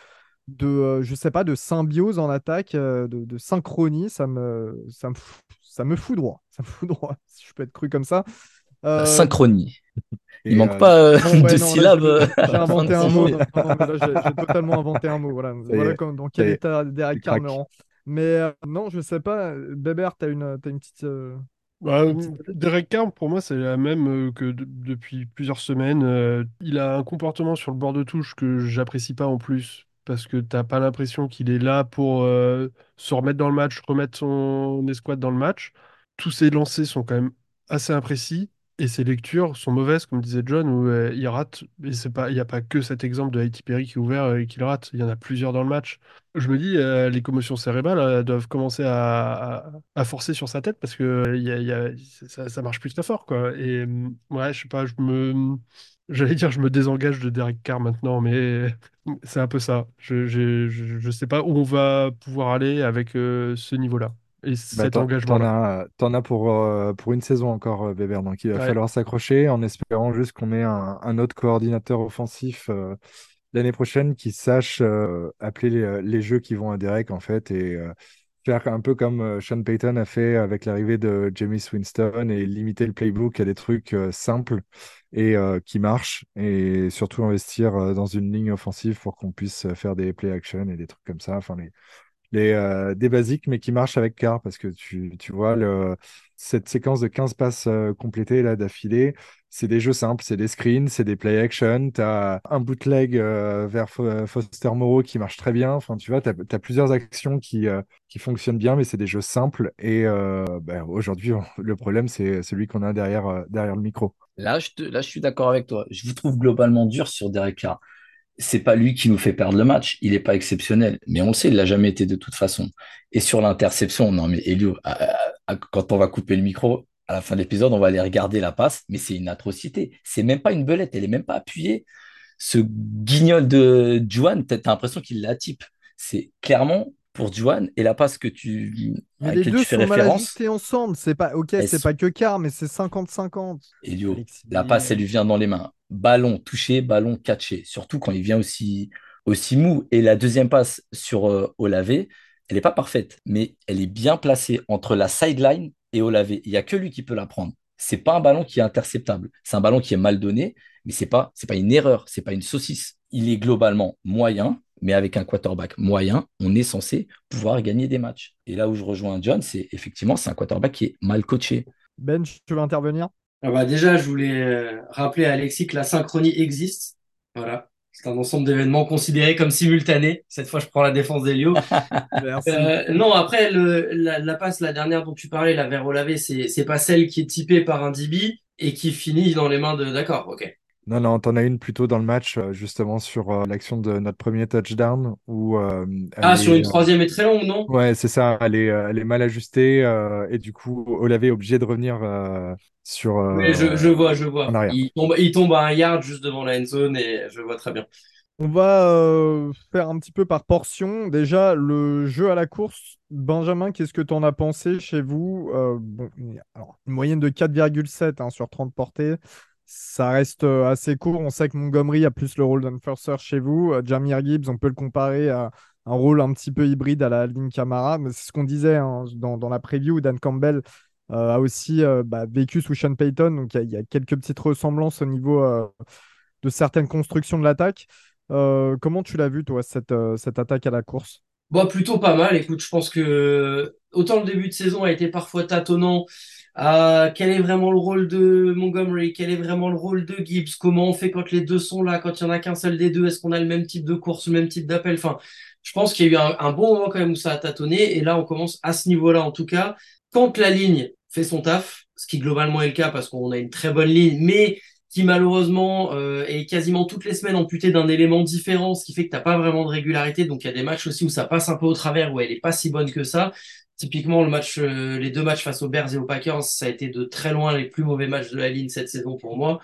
de je sais pas, de symbiose en attaque, de, de synchronie. Ça me, ça me, ça me fout droit. Ça me fout droit, si je peux être cru comme ça. Euh, Synchronie. et, Il manque euh, pas euh, non, ouais, de non, syllabes. J'ai la inventé un mot. j'ai totalement inventé un mot. Voilà, quand- dans quel état Derek. Mais euh, non, je sais pas. Bébert, t'as une, t'as une petite. euh, Bah, une petite idée Derek Carr, pour moi, c'est la même que de- depuis plusieurs semaines. Euh, il a un comportement sur le bord de touche que j'apprécie pas en plus, parce que t'as pas l'impression qu'il est là pour euh, se remettre dans le match, remettre son escouade dans le match. Tous ses lancers sont quand même assez imprécis, et ses lectures sont mauvaises, comme disait John, où euh, il rate. Et c'est pas, il n'y a pas que cet exemple de Haiti Perry qui est ouvert et qui le rate. Il y en a plusieurs dans le match. Je me dis, euh, les commotions cérébrales euh, doivent commencer à, forcer sur sa tête parce que euh, ça, marche plus très fort, quoi. Et euh, ouais, je sais pas, me, j'allais dire, je me désengage de Derek Carr maintenant, mais c'est un peu ça. Je, je, je, sais pas où on va pouvoir aller avec euh, ce niveau-là et Bah, cet engagement-là? as, t'en as pour, euh, pour une saison encore, euh, Weber. Donc, il va Ouais. falloir s'accrocher en espérant juste qu'on ait un, un autre coordinateur offensif euh, l'année prochaine qui sache euh, appeler les, les jeux qui vont à Derek, en fait, et faire un peu comme Sean Payton a fait avec l'arrivée de Jamie Winston et limiter le playbook à des trucs simples et qui marchent et surtout investir dans une ligne offensive pour qu'on puisse faire des play action et des trucs comme ça. Enfin, les, les, euh, des basiques, mais qui marchent avec Carr parce que tu, tu vois, le, cette séquence de 15 passes euh, complétées là d'affilée, c'est des jeux simples, c'est des screens, c'est des play action. Tu as un bootleg euh, vers Fo- Foster Moreau qui marche très bien. Enfin, tu vois, tu as, plusieurs actions qui, qui fonctionnent bien, mais c'est des jeux simples. Et ben, aujourd'hui, le problème, c'est celui qu'on a derrière, derrière le micro. Là, je te- là, je suis d'accord avec toi. Je vous trouve globalement dur sur Derek Carr. C'est pas lui qui nous fait perdre le match. Il n'est pas exceptionnel. Mais on le sait, il l'a jamais été de toute façon. Et sur l'interception, non, mais Elio, quand on va couper le micro, à la fin de l'épisode, on va aller regarder la passe, mais c'est une atrocité. C'est même pas une belette. Elle est même pas appuyée. Ce guignol de Juan, t'as l'impression qu'il la type. C'est clairement pour Juan et la passe que tu, Mais à les deux tu fais sont mal référence. ajustés ensemble. C'est pas ok, c'est sont- pas que Carr, mais c'est 50-50. Elio, Alexis la passe, elle lui vient dans les mains. Ballon touché, ballon catché. Surtout quand il vient aussi, aussi mou. Et la deuxième passe sur euh, Olavé, elle n'est pas parfaite, mais elle est bien placée entre la sideline et Olavé. Il n'y a que lui qui peut la prendre. C'est pas un ballon qui est interceptable. C'est un ballon qui est mal donné, mais c'est pas, c'est pas une erreur, c'est pas une saucisse. Il est globalement moyen, mais avec un quarterback moyen, on est censé pouvoir gagner des matchs. Et là où je rejoins John, c'est effectivement, c'est un quarterback qui est mal coaché. Ben, tu veux intervenir? Ah bah déjà, je voulais euh, rappeler à Alexis que la synchronie existe. Voilà. C'est un ensemble d'événements considérés comme simultanés. Cette fois, je prends la défense d'Elio. Euh, non, après, le, la, la passe, la dernière dont tu parlais, la vers Olavé, c'est, c'est pas celle qui est typée par un DB et qui finit dans les mains de... D'accord, ok. Non, non, t'en as une plutôt dans le match, euh, justement sur euh, l'action de notre premier touchdown où euh, Ah, est, sur une troisième et très longue, non? Ouais, c'est ça, elle est, elle est mal ajustée euh, et du coup, Olavé est obligé de revenir euh, sur. euh, Oui, je, je vois, je en vois. arrière. Il tombe, il tombe à un yard juste devant la end zone et je vois très bien. On va euh, faire un petit peu par portion. Déjà, le jeu à la course. Benjamin, qu'est-ce que tu en as pensé chez vous? Euh, bon, alors, une moyenne de 4,7 hein, sur 30 portées. Ça reste euh, assez court. On sait que Montgomery a plus le rôle d'enforcer chez vous. Euh, Jahmyr Gibbs, on peut le comparer à un rôle un petit peu hybride à la ligne Camara. Mais c'est ce qu'on disait hein, dans, la preview. Dan Campbell euh, a aussi bah, vécu sous Sean Payton. Donc il y, a- quelques petites ressemblances au niveau de certaines constructions de l'attaque. Comment tu l'as vu, toi, cette, cette attaque à la course? Bon, plutôt pas mal. Écoute, je pense que autant le début de saison a été parfois tâtonnant à quel est vraiment le rôle de Montgomery, quel est vraiment le rôle de Gibbs, comment on fait quand les deux sont là, quand il y en a qu'un seul des deux, est-ce qu'on a le même type de course, le même type d'appel? Enfin, je pense qu'il y a eu un, un bon moment quand même où ça a tâtonné et là on commence à ce niveau-là en tout cas. Quand la ligne fait son taf, ce qui globalement est le cas parce qu'on a une très bonne ligne, mais qui malheureusement euh, est quasiment toutes les semaines amputée d'un élément différent, ce qui fait que t'as pas vraiment de régularité. Donc il y a des matchs aussi où ça passe un peu au travers, où elle est pas si bonne que ça. Typiquement le match, euh, les deux matchs face aux Bears et aux Packers, ça a été de très loin les plus mauvais matchs de la ligne cette saison pour moi.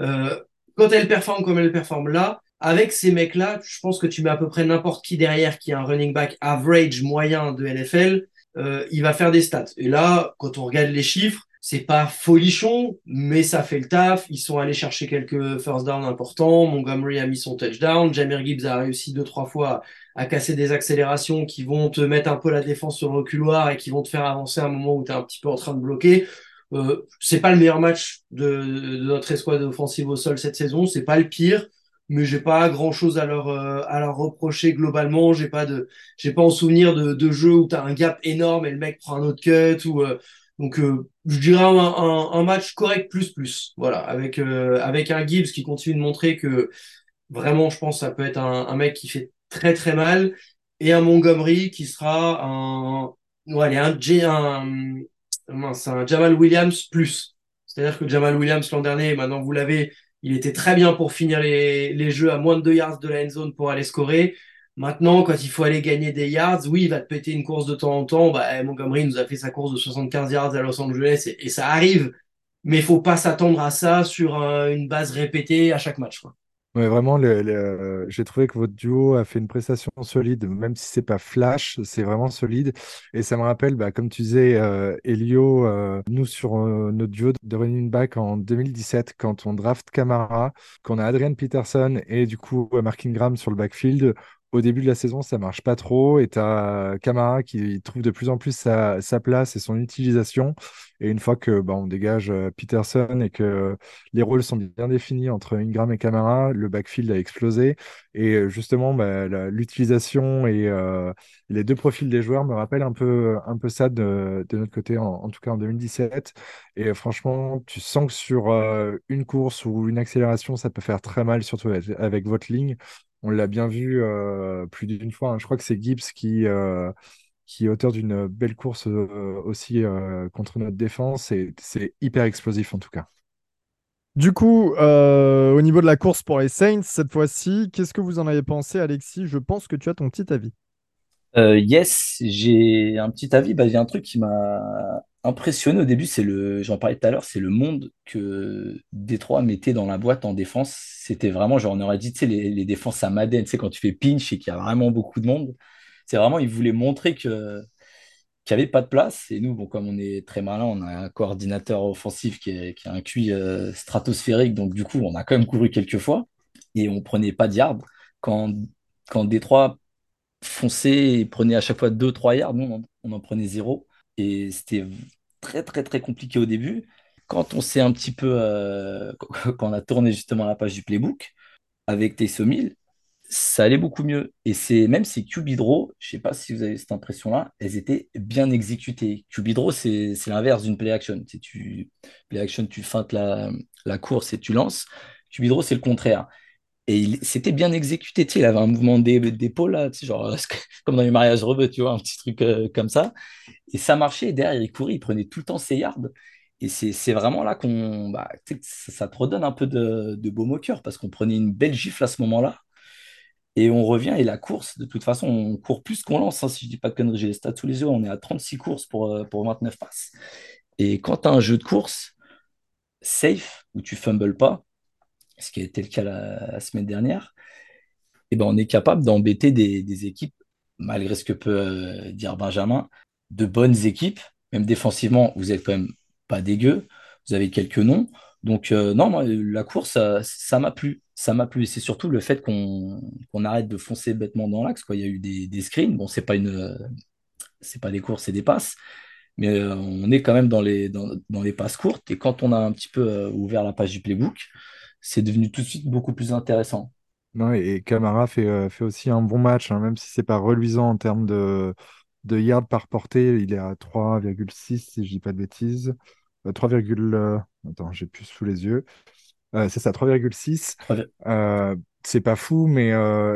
Euh, quand elle performe comme elle performe là, avec ces mecs-là, je pense que tu mets à peu près n'importe qui derrière qui a un running back average moyen de NFL, euh, il va faire des stats. Et là, quand on regarde les chiffres, c'est pas folichon, mais ça fait le taf. Ils sont allés chercher quelques first down importants. Montgomery a mis son touchdown. Jamir Gibbs a réussi deux, trois fois à, casser des accélérations qui vont te mettre un peu la défense sur le reculoir et qui vont te faire avancer à un moment où tu es un petit peu en train de bloquer. Euh, c'est pas le meilleur match de, de notre escouade offensive au sol cette saison. C'est pas le pire mais j'ai pas grand chose à leur euh, à leur reprocher globalement j'ai pas de j'ai pas en souvenir de, de jeux où tu as un gap énorme et le mec prend un autre cut ou euh, donc euh, je dirais un, un, un, match correct plus plus voilà avec euh, avec un Gibbs qui continue de montrer que vraiment je pense ça peut être un, un mec qui fait très très mal et un Montgomery qui sera un ouais, un, un, Jamal Williams plus c'est-à-dire que Jamal Williams l'an dernier maintenant vous l'avez il était très bien pour finir les, les jeux à moins de 2 yards de la end zone pour aller scorer. Maintenant, quand il faut aller gagner des yards, oui, il va te péter une course de temps en temps. Bah, Montgomery nous a fait sa course de 75 yards à Los Angeles et, ça arrive. Mais il faut pas s'attendre à ça sur un, une base répétée à chaque match. Vraiment, le- j'ai trouvé que votre duo a fait une prestation solide, même si c'est pas flash, c'est vraiment solide. Et ça me rappelle, bah, comme tu disais, euh, Elio, euh, nous sur euh, notre duo de running back en 2017, quand on draft Camara, qu'on a Adrian Peterson et du coup euh, Mark Ingram sur le backfield, au début de la saison, ça marche pas trop. Et tu as Camara qui trouve de plus en plus sa, place et son utilisation. Et une fois que bah, on dégage euh, Peterson et que les rôles sont bien définis entre Ingram et Camara, le backfield a explosé. Et euh, justement, bah, l'utilisation et euh, les deux profils des joueurs me rappellent un peu, un peu ça de, notre côté, en, tout cas en 2017. Et franchement, tu sens que sur une course ou une accélération, ça peut faire très mal, surtout avec votre ligne. On l'a bien vu euh, plus d'une fois. Hein. Je crois que c'est Gibbs qui, euh, qui est auteur d'une belle course euh, aussi contre notre défense. Et c'est hyper explosif en tout cas. Du coup, au niveau de la course pour les Saints, cette fois-ci, qu'est-ce que vous en avez pensé, Alexis? Je pense que tu as ton petit avis. yes, j'ai un petit avis. Bah, il y a un truc qui m'a impressionné au début, c'est le, j'en parlais tout à l'heure, c'est le monde que Détroit mettait dans la boîte en défense. C'était vraiment, genre, on aurait dit, tu sais, les, défenses à Madden, tu sais, quand tu fais pinch et qu'il y a vraiment beaucoup de monde. C'est vraiment, ils voulaient montrer que, qu'il n'y avait pas de place. Et nous, bon, comme on est très malin, on a un coordinateur offensif qui, est, qui a un QI euh, stratosphérique. Donc, du coup, on a quand même couru quelques fois et on prenait pas de yards. Quand, quand Détroit fonçait et prenait à chaque fois 2-3 yards, nous, on en prenait zéro. Et c'était très, très, très compliqué au début. Quand on s'est un petit peu. Euh, quand on a tourné justement la page du playbook avec Taysom Hill, ça allait beaucoup mieux. Et c'est même ces QB draw, je sais pas si vous avez cette impression-là, elles étaient bien exécutées. QB c'est l'inverse d'une play action. Tu, play action, tu feintes la, la course et tu lances. QB c'est le contraire. Et c'était bien exécuté, tu sais, il avait un mouvement d'épaule, là, tu sais, genre, comme dans les mariages rebeux, tu vois, un petit truc euh, comme ça. Et ça marchait, et derrière, il courait, il prenait tout le temps ses yards. Et c'est vraiment là qu'on. Bah, ça, ça, te redonne un peu de, de baume au cœur, parce qu'on prenait une belle gifle à ce moment-là. Et on revient, et la course, de toute façon, on court plus qu'on lance, hein, si je dis pas de conneries, j'ai les stats sous les yeux, on est à 36 courses pour, euh, pour 29 passes. Et quand tu as un jeu de course safe, où tu fumbles pas, ce qui a été le cas la, semaine dernière, et eh ben on est capable d'embêter des, équipes, malgré ce que peut euh, dire Benjamin, de bonnes équipes. Même défensivement, vous êtes quand même pas dégueu. Vous avez quelques noms. Donc, euh, non, moi, la course, ça m'a plu. Ça m'a plu. Et c'est surtout le fait qu'on arrête de foncer bêtement dans l'axe. Il y a eu des, screens. Bon, c'est pas une. C'est pas des courses, c'est des passes mais euh, on est quand même dans les, dans, dans, les passes courtes. Et quand on a un petit peu ouvert la page du playbook, c'est devenu tout de suite beaucoup plus intéressant. Non, et, Camara fait, euh, fait aussi un bon match, hein, même si c'est pas reluisant en termes de, de yards par portée. Il est à 3,6 si je dis pas de bêtises. 3, euh, euh, attends, j'ai plus sous les yeux. c'est ça, 3,6. c'est pas fou, mais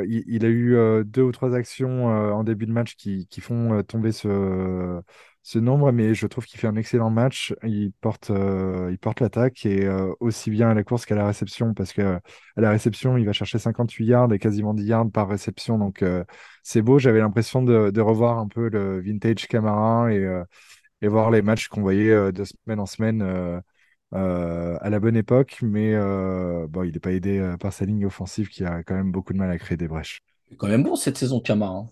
il, a eu deux ou trois actions en début de match qui, qui font tomber ce, ce nombre, mais je trouve qu'il fait un excellent match. Il porte, euh, il porte l'attaque et euh, aussi bien à la course qu'à la réception, parce que à la réception, il va chercher 58 yards et quasiment 10 yards par réception. Donc euh, c'est beau. J'avais l'impression de, revoir un peu le vintage Camara et, voir les matchs qu'on voyait de semaine en semaine. à la bonne époque, mais bon, il n'est pas aidé par sa ligne offensive qui a quand même beaucoup de mal à créer des brèches. Il est quand même bon cette saison, Camara.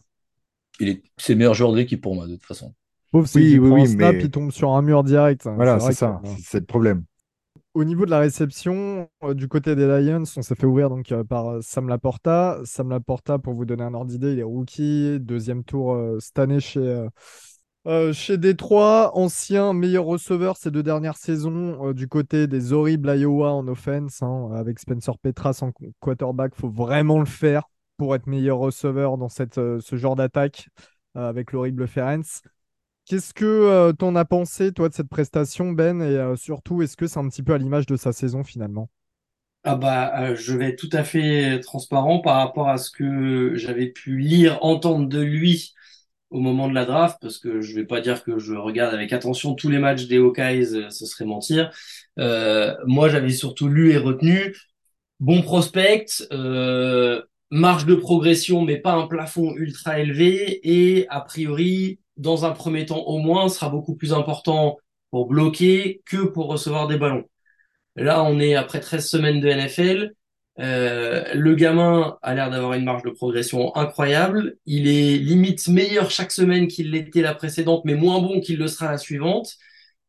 Hein. C'est le meilleur joueur de l'équipe pour moi, de toute façon. Pauvre, oui, oui, oui, snap, il tombe sur un mur direct. Voilà, c'est ça, c'est le problème. Au niveau de la réception, euh, du côté des Lions, on s'est fait ouvrir donc, euh, par euh, Sam Laporta. Sam Laporta, pour vous donner un ordre d'idée, il est rookie, deuxième tour cette année chez, chez Détroit, ancien meilleur receveur ces deux dernières saisons du côté des horribles Iowa en offense, hein, avec Spencer Petras en quarterback. Il faut vraiment le faire pour être meilleur receveur dans cette, ce genre d'attaque avec l'horrible Ferenc. Qu'est-ce que euh, tu en as pensé, toi, de cette prestation, Ben? Et euh, surtout, est-ce que c'est un petit peu à l'image de sa saison, finalement? Ah bah, euh, je vais être tout à fait transparent par rapport à ce que j'avais pu lire, entendre de lui au moment de la draft, parce que je vais pas dire que je regarde avec attention tous les matchs des Hawkeyes, ce serait mentir. moi, j'avais surtout lu et retenu. Bon prospect, marge de progression, mais pas un plafond ultra élevé, et a priori dans un premier temps au moins, sera beaucoup plus important pour bloquer que pour recevoir des ballons. Là, on est après 13 semaines de NFL. Euh, le gamin a l'air d'avoir une marge de progression incroyable. Il est limite meilleur chaque semaine qu'il l'était la précédente, mais moins bon qu'il le sera la suivante.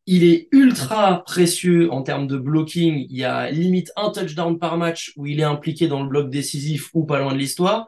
Il est ultra précieux en termes de blocking. Il y a limite un touchdown par match où il est impliqué dans le bloc décisif ou pas loin de l'histoire.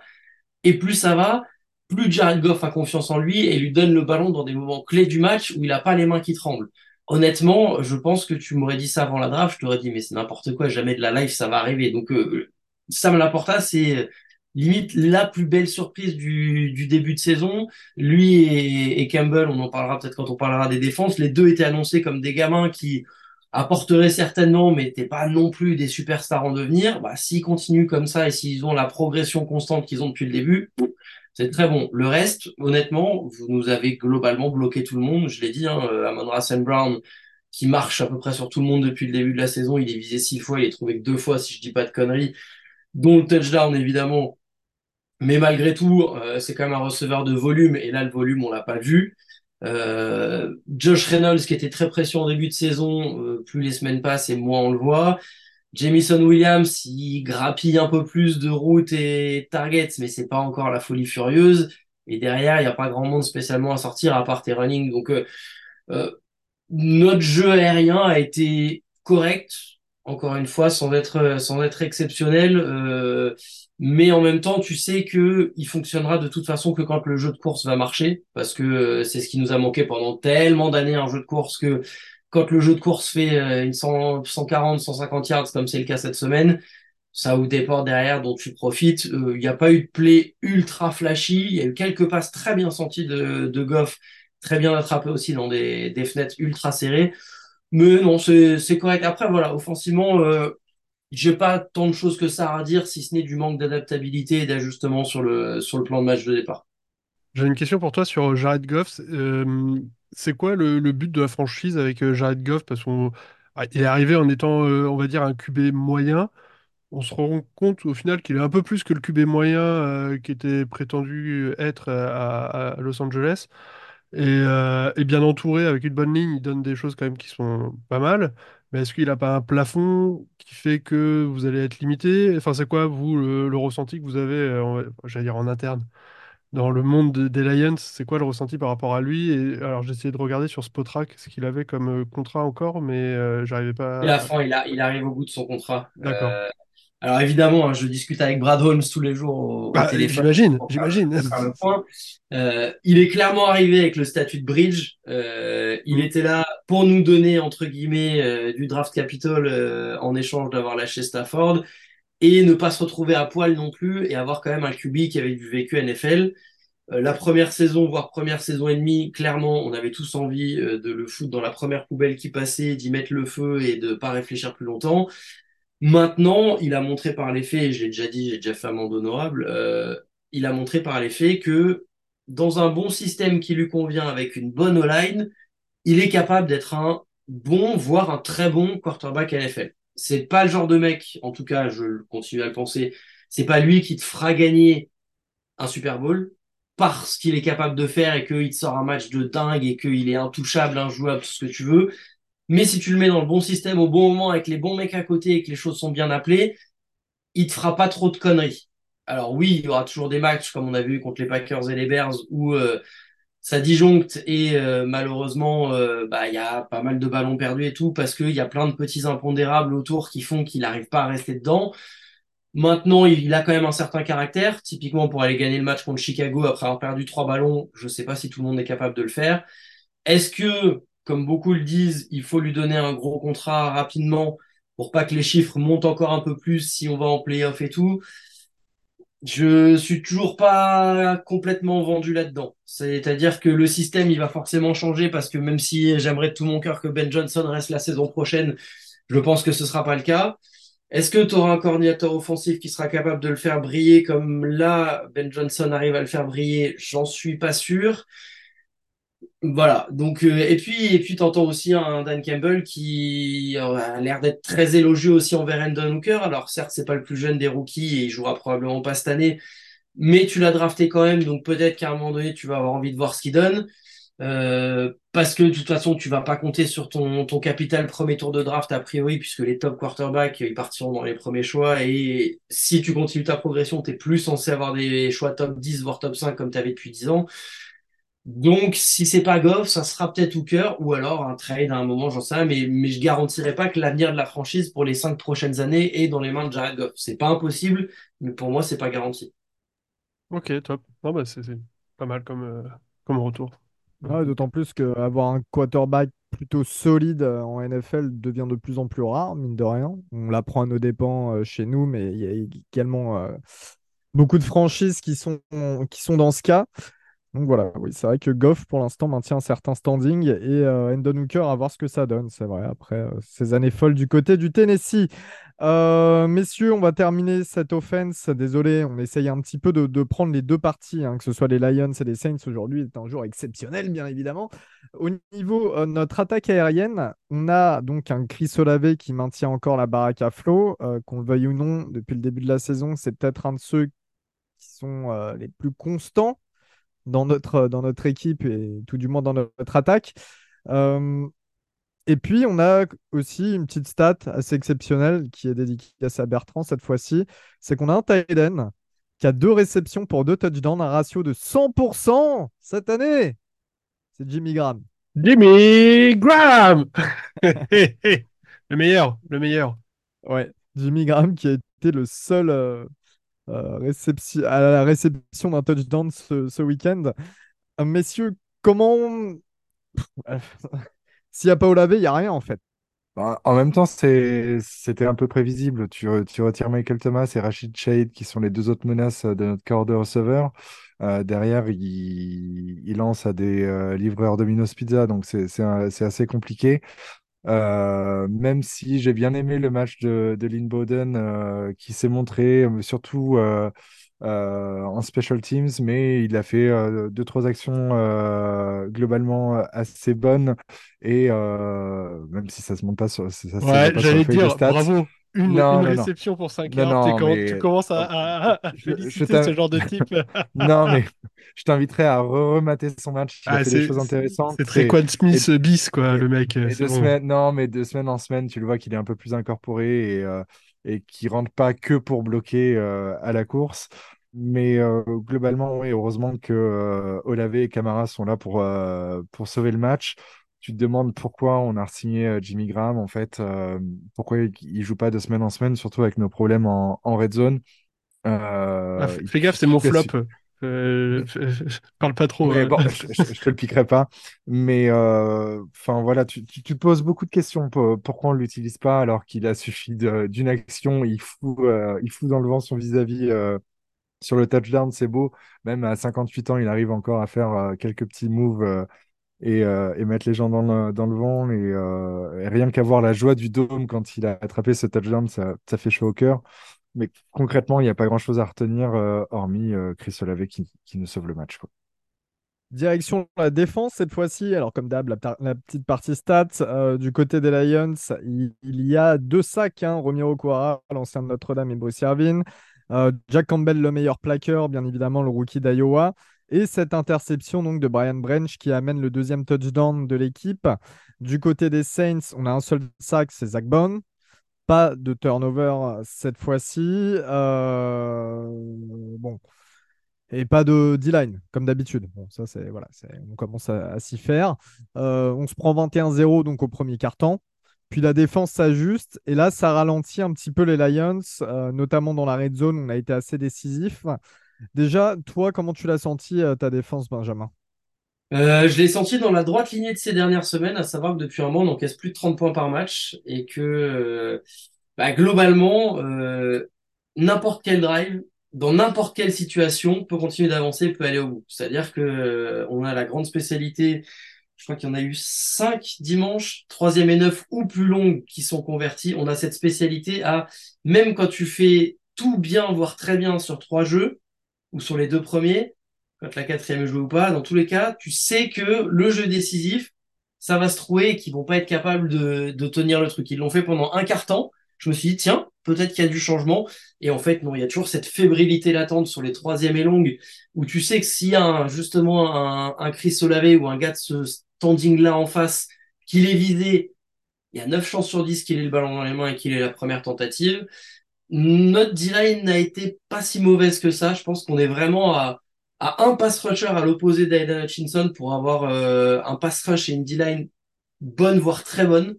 Et plus ça va, plus Jared Goff a confiance en lui et lui donne le ballon dans des moments clés du match où il n'a pas les mains qui tremblent. Honnêtement, je pense que tu m'aurais dit ça avant la draft, je t'aurais dit mais c'est n'importe quoi, jamais de la life ça va arriver. Donc euh, Sam Laporta, c'est limite la plus belle surprise du, du début de saison. Lui et, et Campbell, on en parlera peut-être quand on parlera des défenses, les deux étaient annoncés comme des gamins qui apporteraient certainement, mais n'étaient pas non plus des superstars en devenir. Bah, s'ils continuent comme ça et s'ils ont la progression constante qu'ils ont depuis le début, c'est très bon. Le reste, honnêtement, vous nous avez globalement bloqué tout le monde. Je l'ai dit, hein, euh, Amon Russell Brown, qui marche à peu près sur tout le monde depuis le début de la saison. Il est visé six fois, il est trouvé que deux fois, si je dis pas de conneries, dont le touchdown, évidemment. Mais malgré tout, euh, c'est quand même un receveur de volume, et là, le volume, on l'a pas vu. Euh, Josh Reynolds, qui était très précieux en début de saison, plus les semaines passent et moins on le voit. Jamison Williams, il grappille un peu plus de routes et targets, mais c'est pas encore la folie furieuse. Et derrière, il n'y a pas grand monde spécialement à sortir à part tes running. Donc, euh, euh, notre jeu aérien a été correct, encore une fois, sans être, sans être exceptionnel. Euh, mais en même temps, tu sais que il fonctionnera de toute façon que quand le jeu de course va marcher, parce que c'est ce qui nous a manqué pendant tellement d'années un jeu de course que quand le jeu de course fait euh, une 140, 150 yards, comme c'est le cas cette semaine, ça ouvre des portes derrière dont tu profites. Euh, il n'y a pas eu de play ultra flashy. Il y a eu quelques passes très bien senties de, Goff, très bien attrapées aussi dans des, des fenêtres ultra serrées. Mais non, c'est correct. Après, voilà, offensivement, euh, j'ai pas tant de choses que ça à dire, si ce n'est du manque d'adaptabilité et d'ajustement sur le, sur le plan de match de départ. J'ai une question pour toi sur Jared Goff. Euh, c'est quoi le, but de la franchise avec euh, Jared Goff? Parce qu'il ah, est arrivé en étant, euh, on va dire, un QB moyen. On se rend compte au final qu'il est un peu plus que le QB moyen euh, qui était prétendu être à, Los Angeles. Et, euh, bien entouré avec une bonne ligne, il donne des choses quand même qui sont pas mal. Mais est-ce qu'il n'a pas un plafond qui fait que vous allez être limité? Enfin, c'est quoi, vous, le, ressenti que vous avez, j'allais dire en interne? Dans le monde de- des Lions, c'est quoi le ressenti par rapport à lui? Et alors, j'ai essayé de regarder sur Spotrac ce qu'il avait comme euh, contrat encore, mais euh, j'arrivais la pas. à- fin, il, a, il arrive au bout de son contrat. D'accord. Euh, alors évidemment, hein, je discute avec Brad Holmes tous les jours au, au Bah, téléphone j'imagine, j'imagine. Euh, il est clairement arrivé avec le statut de bridge. Il Mm. était là pour nous donner entre guillemets du draft capital en échange d'avoir lâché Stafford et ne pas se retrouver à poil non plus et avoir quand même un QB qui avait du vécu NFL. Euh, la première saison, voire première saison et demie, clairement, on avait tous envie euh, de le foutre dans la première poubelle qui passait, d'y mettre le feu et de pas réfléchir plus longtemps. Maintenant, il a montré par les faits, et je l'ai déjà dit, j'ai déjà fait amende honorable, euh, il a montré par les faits que dans un bon système qui lui convient avec une bonne O-line, il est capable d'être un bon, voire un très bon quarterback NFL. C'est pas le genre de mec, en tout cas, je continue à le penser, c'est pas lui qui te fera gagner un Super Bowl parce qu'il est capable de faire et qu'il te sort un match de dingue et qu'il est intouchable, injouable, tout ce que tu veux. Mais si tu le mets dans le bon système au bon moment avec les bons mecs à côté et que les choses sont bien appelées, il te fera pas trop de conneries. Alors oui, il y aura toujours des matchs comme on a vu contre les Packers et les Bears où euh, ça disjoncte et euh, malheureusement euh, bah il y a pas mal de ballons perdus et tout parce qu'il y a plein de petits impondérables autour qui font qu'il n'arrive pas à rester dedans. Maintenant, il a quand même un certain caractère. Typiquement, pour aller gagner le match contre Chicago après avoir perdu trois ballons, je sais pas si tout le monde est capable de le faire. Est-ce que, comme beaucoup le disent, il faut lui donner un gros contrat rapidement pour pas que les chiffres montent encore un peu plus si on va en playoff et tout? Je suis toujours pas complètement vendu là-dedans. C'est-à-dire que le système, il va forcément changer parce que même si j'aimerais de tout mon cœur que Ben Johnson reste la saison prochaine, je pense que ce sera pas le cas. Est-ce que tu auras un coordinateur offensif qui sera capable de le faire briller comme là, Ben Johnson arrive à le faire briller? J'en suis pas sûr. Voilà. Donc, euh, et puis, et puis, t'entends aussi un Dan Campbell qui euh, a l'air d'être très élogieux aussi envers Hendon Hooker. Alors, certes, c'est pas le plus jeune des rookies et il jouera probablement pas cette année, mais tu l'as drafté quand même, donc peut-être qu'à un moment donné, tu vas avoir envie de voir ce qu'il donne. Euh, parce que de toute façon, tu vas pas compter sur ton, capital premier tour de draft a priori, puisque les top quarterbacks, ils partiront dans les premiers choix. Et si tu continues ta progression, tu es plus censé avoir des choix top 10, voire top 5 comme tu avais depuis 10 ans. Donc, si c'est pas Goff, ça sera peut-être Hooker ou alors un trade à un moment, j'en sais rien, mais, mais je garantirai pas que l'avenir de la franchise pour les cinq prochaines années est dans les mains de Jared Goff. C'est pas impossible, mais pour moi, c'est pas garanti. Ok, top. Non, bah, c'est c'est pas mal comme, euh, comme retour. Ouais, d'autant plus qu'avoir un quarterback plutôt solide euh, en NFL devient de plus en plus rare, mine de rien. On l'apprend à nos dépens euh, chez nous, mais il y a également euh, beaucoup de franchises qui sont, qui sont dans ce cas. Donc voilà, oui, c'est vrai que Goff pour l'instant maintient un certain standing et euh, Hendon Hooker à voir ce que ça donne, c'est vrai, après euh, ces années folles du côté du Tennessee. Euh, messieurs, on va terminer cette offense. Désolé, on essaye un petit peu de, prendre les deux parties, hein, que ce soit les Lions et les Saints aujourd'hui, est un jour exceptionnel, bien évidemment. Au niveau de notre attaque aérienne, on a donc un Chris Olave qui maintient encore la baraque à flot, euh, qu'on le veuille ou non, depuis le début de la saison, c'est peut-être un de ceux qui sont euh, les plus constants dans notre, dans notre équipe et tout du moins dans notre attaque. Euh, et puis, on a aussi une petite stat assez exceptionnelle qui est dédicacée à Bertrand cette fois-ci. C'est qu'on a un tight end qui a deux réceptions pour deux touchdowns, un ratio de 100% cette année. C'est Jimmy Graham. Jimmy Graham! Le meilleur, le meilleur. Ouais, Jimmy Graham qui a été le seul euh, euh, réception, à la réception d'un touchdown ce, ce week-end. Euh, messieurs, comment. S'il n'y a pas Olave, il n'y a rien en fait. Bah, En même temps, c'était un peu prévisible. Tu, re- tu retires Michael Thomas et Rashid Shade, qui sont les deux autres menaces de notre corps de receveur. Euh, derrière, il, lance à des euh, livreurs Domino's Pizza, donc c'est assez compliqué. Euh, même si j'ai bien aimé le match de, de Lynn Bowden, euh, qui s'est montré, euh, surtout euh, euh, en special teams, mais il a fait euh, deux, trois actions euh, globalement assez bonnes. Et euh, même si ça se monte pas sur, ça, Ouais, j'allais dire, stats. bravo. Une, Non, une non, non. réception pour 5 Non, yards. Tu, mais- commences à, à- à Je- je féliciter t'in- ce genre de type. Non, mais je t'inviterai à remater son match. Il a Ah, fait des c'est choses intéressantes. c'est très Quan Smith bis, quoi, et- le mec. Et bon. semaine, non, mais de semaine en semaine, tu le vois qu'il est un peu plus incorporé et, euh, et qu'il rentre pas que pour bloquer euh, à la course. Mais euh, globalement, oui, heureusement que euh, Olave et Camara sont là pour, euh, pour sauver le match. Tu te demandes pourquoi on a signé euh, Jimmy Graham, en fait, euh, pourquoi il, joue pas de semaine en semaine, surtout avec nos problèmes en, en red zone. Euh, Ah, fais gaffe, c'est mon flop. Euh, parle pas trop. mais bon, je, je- je te le piquerai pas. Mais enfin voilà, tu, tu, tu te poses beaucoup de questions. Pour- pourquoi on ne l'utilise pas alors qu'il a suffi d'une action, il fout, il fout dans le vent son vis-à-vis euh, sur le touchdown, c'est beau. Même à 58 ans, il arrive encore à faire quelques petits moves et, euh, et mettre les gens dans le, vent. Et, euh, et rien qu'à voir la joie du dôme quand il a attrapé ce touchdown, ça, ça fait chaud au cœur. Mais concrètement, il n'y a pas grand-chose à retenir, euh, hormis Chris Olave qui, qui nous sauve le match. Direction la défense cette fois-ci. Alors, comme d'hab, la, la petite partie stats. du côté des Lions, il, y a deux sacs. Hein, Romero Quara, l'ancien de Notre-Dame, et Bruce Irvin. Jack Campbell, le meilleur plaqueur, bien évidemment, le rookie d'Iowa. Et cette interception donc de Brian Branch qui amène le deuxième touchdown de l'équipe. Du côté des Saints, on a un seul sac, c'est Zach Bone. Pas de turnover euh, cette fois-ci. Euh, Bon. Et pas de D-line, comme d'habitude. Ça, c'est voilà, on commence à, s'y faire. Euh, on se prend 21-0 donc au premier quart-temps. Puis la défense s'ajuste. Et là, ça ralentit un petit peu les Lions, notamment dans la red zone. On a été assez décisif. Déjà, toi, comment tu l'as senti, euh, ta défense, Benjamin? Euh, je l'ai senti dans la droite lignée de ces dernières semaines, à savoir que depuis un moment, on encaisse plus de 30 points par match et que euh, bah, globalement, n'importe quel drive, dans n'importe quelle situation, peut continuer d'avancer, peut aller au bout. C'est-à-dire que on a la grande spécialité, je crois qu'il y en a eu 5 dimanches, troisième et neuf ou plus longues qui sont convertis. On a cette spécialité à, même quand tu fais tout bien, voire très bien sur trois jeux, ou sur les deux premiers, quand la quatrième est jouée ou pas, dans tous les cas, tu sais que le jeu décisif, ça va se trouver et qu'ils vont pas être capables de, de tenir le truc. Ils l'ont fait pendant un quart temps. Je me suis dit, tiens, peut-être qu'il y a du changement. Et en fait, non, il y a toujours cette fébrilité latente sur les troisièmes et longues où tu sais que s'il y a justement un, un Chris Olave ou un gars de ce standing-là en face, qu'il est visé, il y a 9 chances sur 10 qu'il ait le ballon dans les mains et qu'il ait la première tentative. Notre D-line n'a été pas si mauvaise que ça. Je pense qu'on est vraiment à, à un pass rusher à l'opposé d'Aidan Hutchinson pour avoir euh, un pass rush et une D-line bonne, voire très bonne.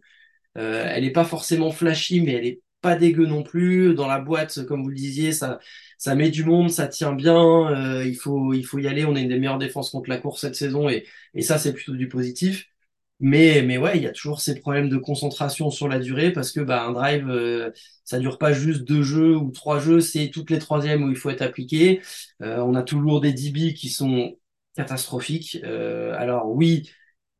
Euh, elle n'est pas forcément flashy, mais elle est pas dégueu non plus. Dans la boîte, comme vous le disiez, ça, ça met du monde, ça tient bien. euh, il faut, il faut y aller. On est une des meilleures défenses contre la course cette saison et, et ça, c'est plutôt du positif. Mais, mais ouais, il y a toujours ces problèmes de concentration sur la durée parce que bah, un drive, euh, ça dure pas juste deux jeux ou trois jeux, c'est toutes les troisièmes où il faut être appliqué. Euh, on a toujours des DB qui sont catastrophiques. Euh, alors oui,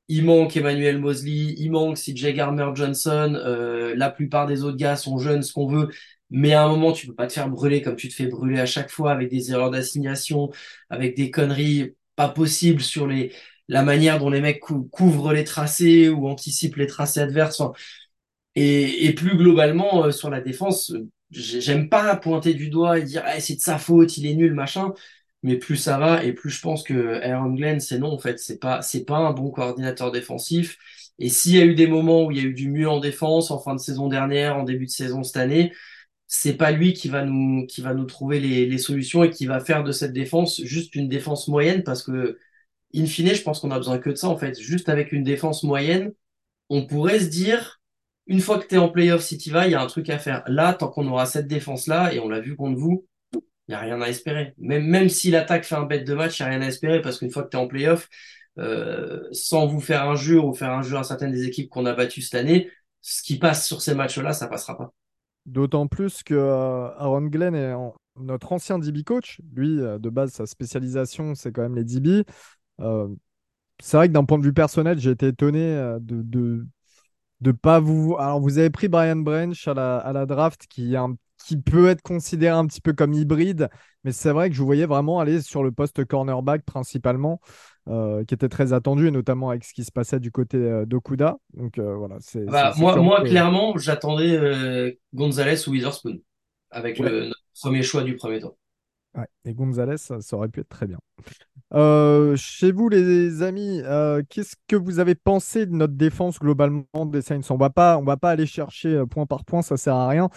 il manque Emmanuel Mosley, il manque CJ Garner-Johnson, euh, la plupart des autres gars sont jeunes, ce qu'on veut, mais à un moment, tu peux pas te faire brûler comme tu te fais brûler à chaque fois avec des erreurs d'assignation, avec des conneries pas possibles sur les la manière dont les mecs cou- couvrent les tracés ou anticipent les tracés adverses. Et, plus globalement, euh, sur la défense, euh, j'ai- j'aime pas pointer du doigt et dire Ah, c'est de sa faute, il est nul, machin. Mais plus ça va et plus je pense que Aaron Glenn, c'est non, en fait. C'est pas, c'est pas un bon coordinateur défensif. Et s'il y a eu des moments où il y a eu du mieux en défense, en fin de saison dernière, en début de saison cette année, c'est pas lui qui va nous, qui va nous trouver les, les solutions et qui va faire de cette défense juste une défense moyenne parce que, in fine, je pense qu'on a besoin que de ça, en fait. Juste avec une défense moyenne, on pourrait se dire, une fois que tu es en playoff, si tu vas, il y a un truc à faire. Là, tant qu'on aura cette défense-là, et on l'a vu contre vous, il n'y a rien à espérer. Même, même si l'attaque fait un bête de match, il n'y a rien à espérer parce qu'une fois que tu es en playoff, euh, sans vous faire injure ou faire injure à certaines des équipes qu'on a battues cette année, ce qui passe sur ces matchs-là, ça passera pas. D'autant plus que euh, Aaron Glenn est notre ancien DB coach. Lui, euh, de base, sa spécialisation, c'est quand même les DB. Euh, c'est vrai que d'un point de vue personnel, j'ai été étonné euh, de, de, de pas vous. Alors, vous avez pris Brian Branch à la, à la draft, qui, est un- qui peut être considéré un petit peu comme hybride, mais c'est vrai que je vous voyais vraiment aller sur le poste cornerback principalement, euh, qui était très attendu, et notamment avec ce qui se passait du côté euh, d'Okuda. Donc euh, voilà, c'est. Bah, c'est- c'est moi, moi que- clairement, j'attendais Gonzalez ou Witherspoon avec Ouais. le notre premier choix du premier tour. Ouais, et Gonzalez, ça, ça aurait pu être très bien. Euh, chez vous, les amis, euh, qu'est-ce que vous avez pensé de notre défense globalement des Saints? On va pas, on va pas aller chercher euh, point par point, ça sert à rien.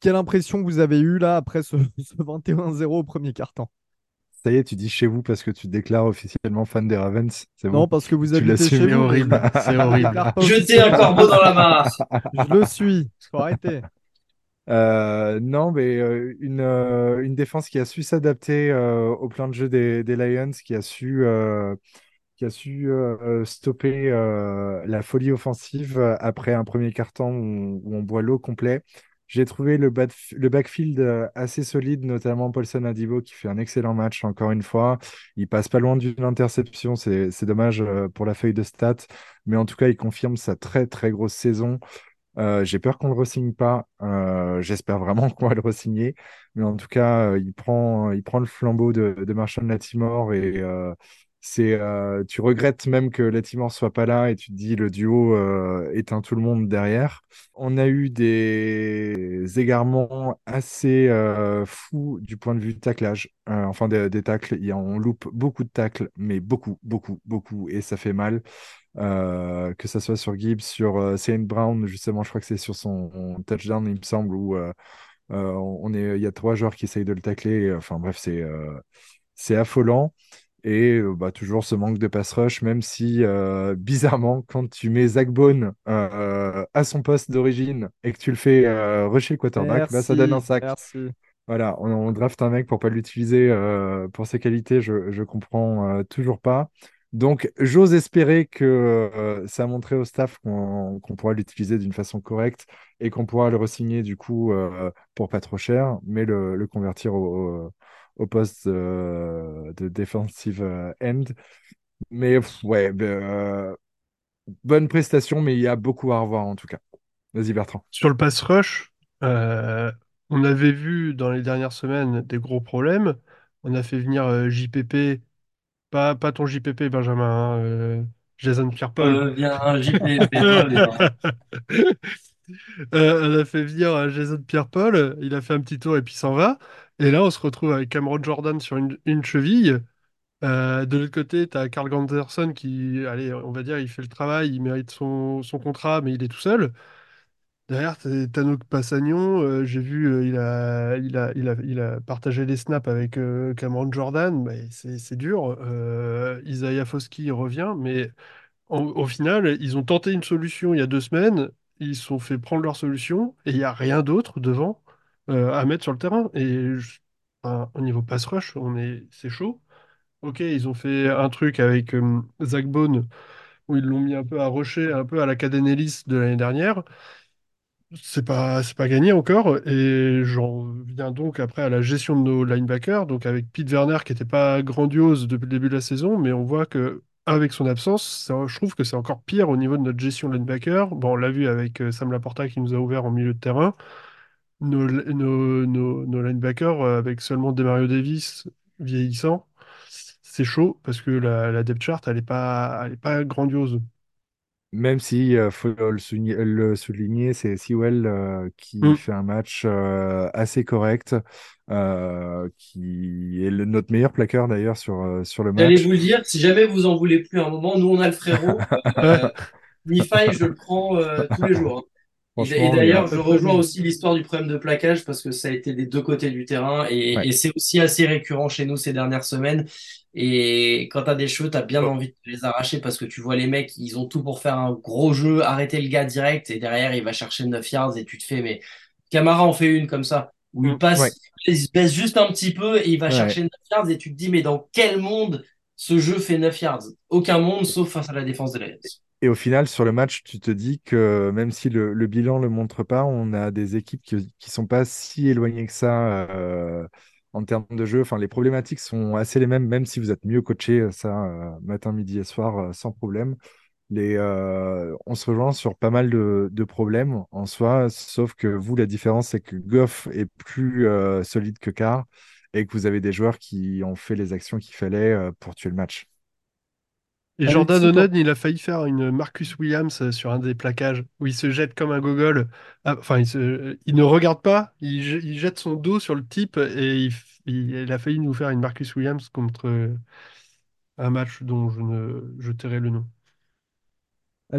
Quelle impression vous avez eue là après ce, ce 21-0 au premier quart-temps? Ça y est, tu dis chez vous parce que tu te déclares officiellement fan des Ravens. C'est Non, parce que vous Tu habitez chez vous. horrible, je- c'est je horrible. un corbeau dans la mare. Je le suis. Faut arrêter. Euh, non, mais une, une défense qui a su s'adapter au plan de jeu des, Lions, qui a su, qui a su stopper la folie offensive après un premier quart-temps où, où on boit l'eau complet. J'ai trouvé le, le backfield assez solide, notamment Paulson Adibo qui fait un excellent match encore une fois. Il passe pas loin d'une interception, c'est dommage pour la feuille de stats, mais en tout cas il confirme sa très très grosse saison. Euh, j'ai peur qu'on le re-signe pas. Euh, j'espère vraiment qu'on va le re-signer. Mais en tout cas, euh, il prend, il prend le flambeau de, de Marshall Latimore et euh, c'est, euh, tu regrettes même que Latimore soit pas là et tu te dis le duo éteint tout le monde derrière. On a eu des égarements assez fous du point de vue taclage. Euh, enfin, des, des tacles. On loupe beaucoup de tacles, mais beaucoup, beaucoup, beaucoup, et ça fait mal. Euh, que ça soit sur Gibbs, sur euh, Saint Brown, justement, je crois que c'est sur son touchdown, il me semble, où euh, euh, on est, il y a trois joueurs qui essayent de le tacler. Enfin bref, c'est c'est affolant. Et bah, toujours ce manque de pass rush, même si bizarrement, quand tu mets Zach Bone à son poste d'origine et que tu le fais rusher quarterback, bah, ça donne un Merci, sac. merci. Voilà, on, on draft un mec pour pas l'utiliser pour ses qualités, je, je comprends toujours pas. Donc, j'ose espérer que euh, ça a montré au staff qu'on qu'on pourra l'utiliser d'une façon correcte et qu'on pourra le re-signer du coup euh, pour pas trop cher, mais le, convertir au, poste euh, de defensive end. Mais ouais, ben, bonne prestation, mais il y a beaucoup à revoir en tout cas. Vas-y, Bertrand. Sur le pass rush, on avait vu dans les dernières semaines des gros problèmes. On a fait venir JPP, pas, pas ton JPP, Benjamin, hein, euh, Jason Pierre-Paul. Euh, JP. Euh, on a fait venir euh, Jason Pierre-Paul, il a fait un petit tour et puis s'en va. Et là, on se retrouve avec Cameron Jordan sur une, une cheville. Euh, de l'autre côté, tu as Carl Ganderson qui, allez, on va dire, il fait le travail, il mérite son, son contrat, mais il est tout seul. Derrière, Tano Passagnon, euh, j'ai vu, euh, il a, il a, il a, il a partagé les snaps avec euh, Cameron Jordan, mais c'est c'est dur. Isaiah Foskey revient, mais en- au final, ils ont tenté une solution il y a deux semaines, ils se sont fait prendre leur solution et il n'y a rien d'autre devant à mettre sur le terrain. Et au niveau pass rush, on est, c'est chaud. Ok, ils ont fait un truc avec Zach Bone où ils l'ont mis un peu à rusher, un peu à la Caden Ellis de l'année dernière. C'est pas, c'est pas gagné encore. Et j'en viens donc après à la gestion de nos linebackers, donc avec Pete Werner qui n'était pas grandiose depuis le début de la saison, mais on voit que avec son absence, je trouve que c'est encore pire au niveau de notre gestion de linebacker. Bon, on l'a vu avec euh, Sam Laporta qui nous a ouvert en milieu de terrain. Nos, nos, nos, linebackers, euh, avec seulement Demario Davis vieillissant, c'est chaud parce que la, la depth chart, elle est pas, elle est pas grandiose. Même si, il faut le souligner, le souligner, c'est Sewell euh, qui Mm. fait un match euh, assez correct, euh, qui est le- notre meilleur plaqueur d'ailleurs sur, euh, sur le J'allais match. vous le dire, si jamais vous en voulez plus un moment, nous on a le frérot. Euh, Nifaï, je le prends euh, tous les jours. Hein. Et, d'ailleurs, il je rejoins aussi l'histoire du problème de plaquage parce que ça a été des deux côtés du terrain et, Ouais. et c'est aussi assez récurrent chez nous ces dernières semaines. Et quand t'as des cheveux, t'as bien envie de les arracher parce que tu vois les mecs, ils ont tout pour faire un gros jeu, arrêter le gars direct et derrière il va chercher 9 yards et tu te fais, mais Camara en fait une comme ça où il passe, Ouais. il se baisse juste un petit peu et il va chercher 9 yards et tu te dis, mais dans quel monde ce jeu fait 9 yards? Aucun monde sauf face à la défense des Lions. Et au final, sur le match, tu te dis que même si le, bilan ne le montre pas, on a des équipes qui, qui sont pas si éloignées que ça euh, en termes de jeu. Enfin, les problématiques sont assez les mêmes, même si vous êtes mieux coaché, ça, euh, matin, midi et soir, euh, sans problème. Euh, on se rejoint sur pas mal de, de problèmes en soi, sauf que vous, la différence, c'est que Goff est plus euh, solide que Carr et que vous avez des joueurs qui ont fait les actions qu'il fallait euh, pour tuer le match. Et Alexis, Jordan Onen, il a failli faire une Marcus Williams euh, sur un des plaquages où il se jette comme un gogol. Ah, Enfin, il, se- il ne regarde pas, il, je- il jette son dos sur le type et il, f- il- il a failli nous faire une Marcus Williams contre euh, un match dont je ne je tairai le nom.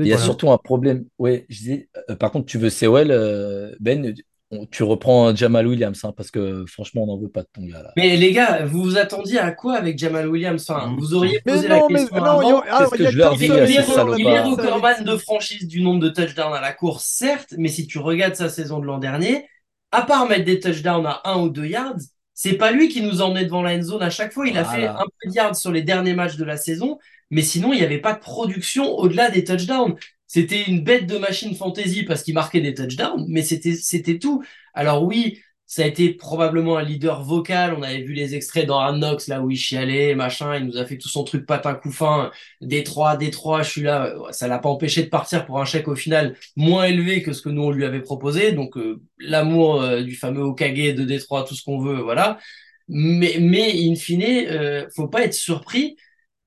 Il y a surtout un problème. Ouais, je disais, euh, par contre, tu veux Sewell, euh, Ben, tu reprends Jamal Williams, hein, parce que franchement, on n'en veut pas de ton gars là. Mais les gars, vous vous attendiez à quoi avec Jamal Williams? Enfin, vous auriez Mais posé non, la mais question y avant. a- ah, a que je leur dis, Il est, recordman de franchise du nombre de touchdowns à la course, certes, mais si tu regardes sa saison de l'an dernier, à part mettre des touchdowns à 1 ou 2 yards, c'est pas lui qui nous emmenait devant la end zone à chaque fois. Il a fait un peu de yards sur les derniers matchs de la saison, mais sinon, il n'y avait pas de production au-delà des touchdowns. C'était une bête de machine fantasy parce qu'il marquait des touchdowns, mais c'était, tout. Alors oui, ça a été probablement un leader vocal. On avait vu les extraits dans Hard là où il chialait, machin. Il nous a fait tout son truc patin couffin. Détroit, Détroit, je suis là. Ça l'a pas empêché de partir pour un chèque au final moins élevé que ce que nous on lui avait proposé. Donc euh, l'amour euh, du fameux Okage de Détroit, tout ce qu'on veut, voilà. Mais, mais in fine, euh, faut pas être surpris.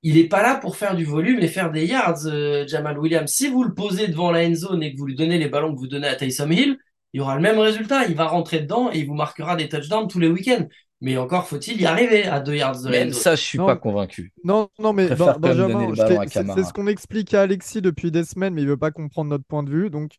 Il est pas là pour faire du volume et faire des yards, euh, Jamal Williams. Si vous le posez devant la end zone et que vous lui donnez les ballons que vous donnez à Taysom Hill, il y aura le même résultat. Il va rentrer dedans et il vous marquera des touchdowns tous les week-ends. Mais encore faut-il y arriver à deux yards de la Même end zone. ça, je suis Non. pas convaincu. Non, non, mais Ben- Benjamin, c'est ce qu'on explique à Alexis depuis des semaines, mais il veut pas comprendre notre point de vue. Donc,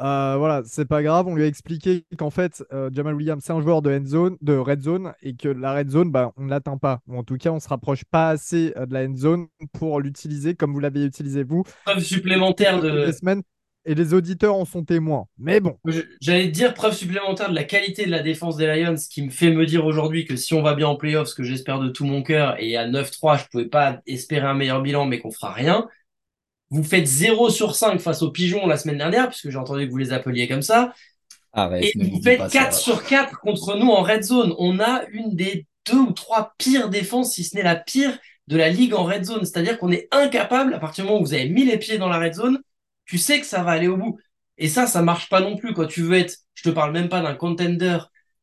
euh, voilà, c'est pas grave. On lui a expliqué qu'en fait, euh, Jamal Williams, c'est un joueur de, end zone, de red zone et que la red zone, bah, on ne l'atteint pas. Ou en tout cas, on se rapproche pas assez euh, de la end zone pour l'utiliser comme vous l'avez utilisé vous Preuve supplémentaire de, des semaines. Et les auditeurs en sont témoins. Mais bon, J'allais dire preuve supplémentaire de la qualité de la défense des Lions, qui me fait me dire aujourd'hui que si on va bien en playoffs, ce que j'espère de tout mon cœur, et à 9-3, je pouvais pas espérer un meilleur bilan, mais qu'on fera rien. Vous faites 0 sur 5 face aux Pigeons la semaine dernière, puisque j'ai entendu que vous les appeliez comme ça. Arrête, Et ne vous faites pas ça. 4 sur 4 contre nous en red zone. On a une des deux ou trois pires défenses, si ce n'est la pire de la ligue en red zone. C'est-à-dire qu'on est incapable, à partir du moment où vous avez mis les pieds dans la red zone, tu sais que ça va aller au bout. Et ça, ça marche pas non plus quand tu veux être, je te parle même pas d'un contender,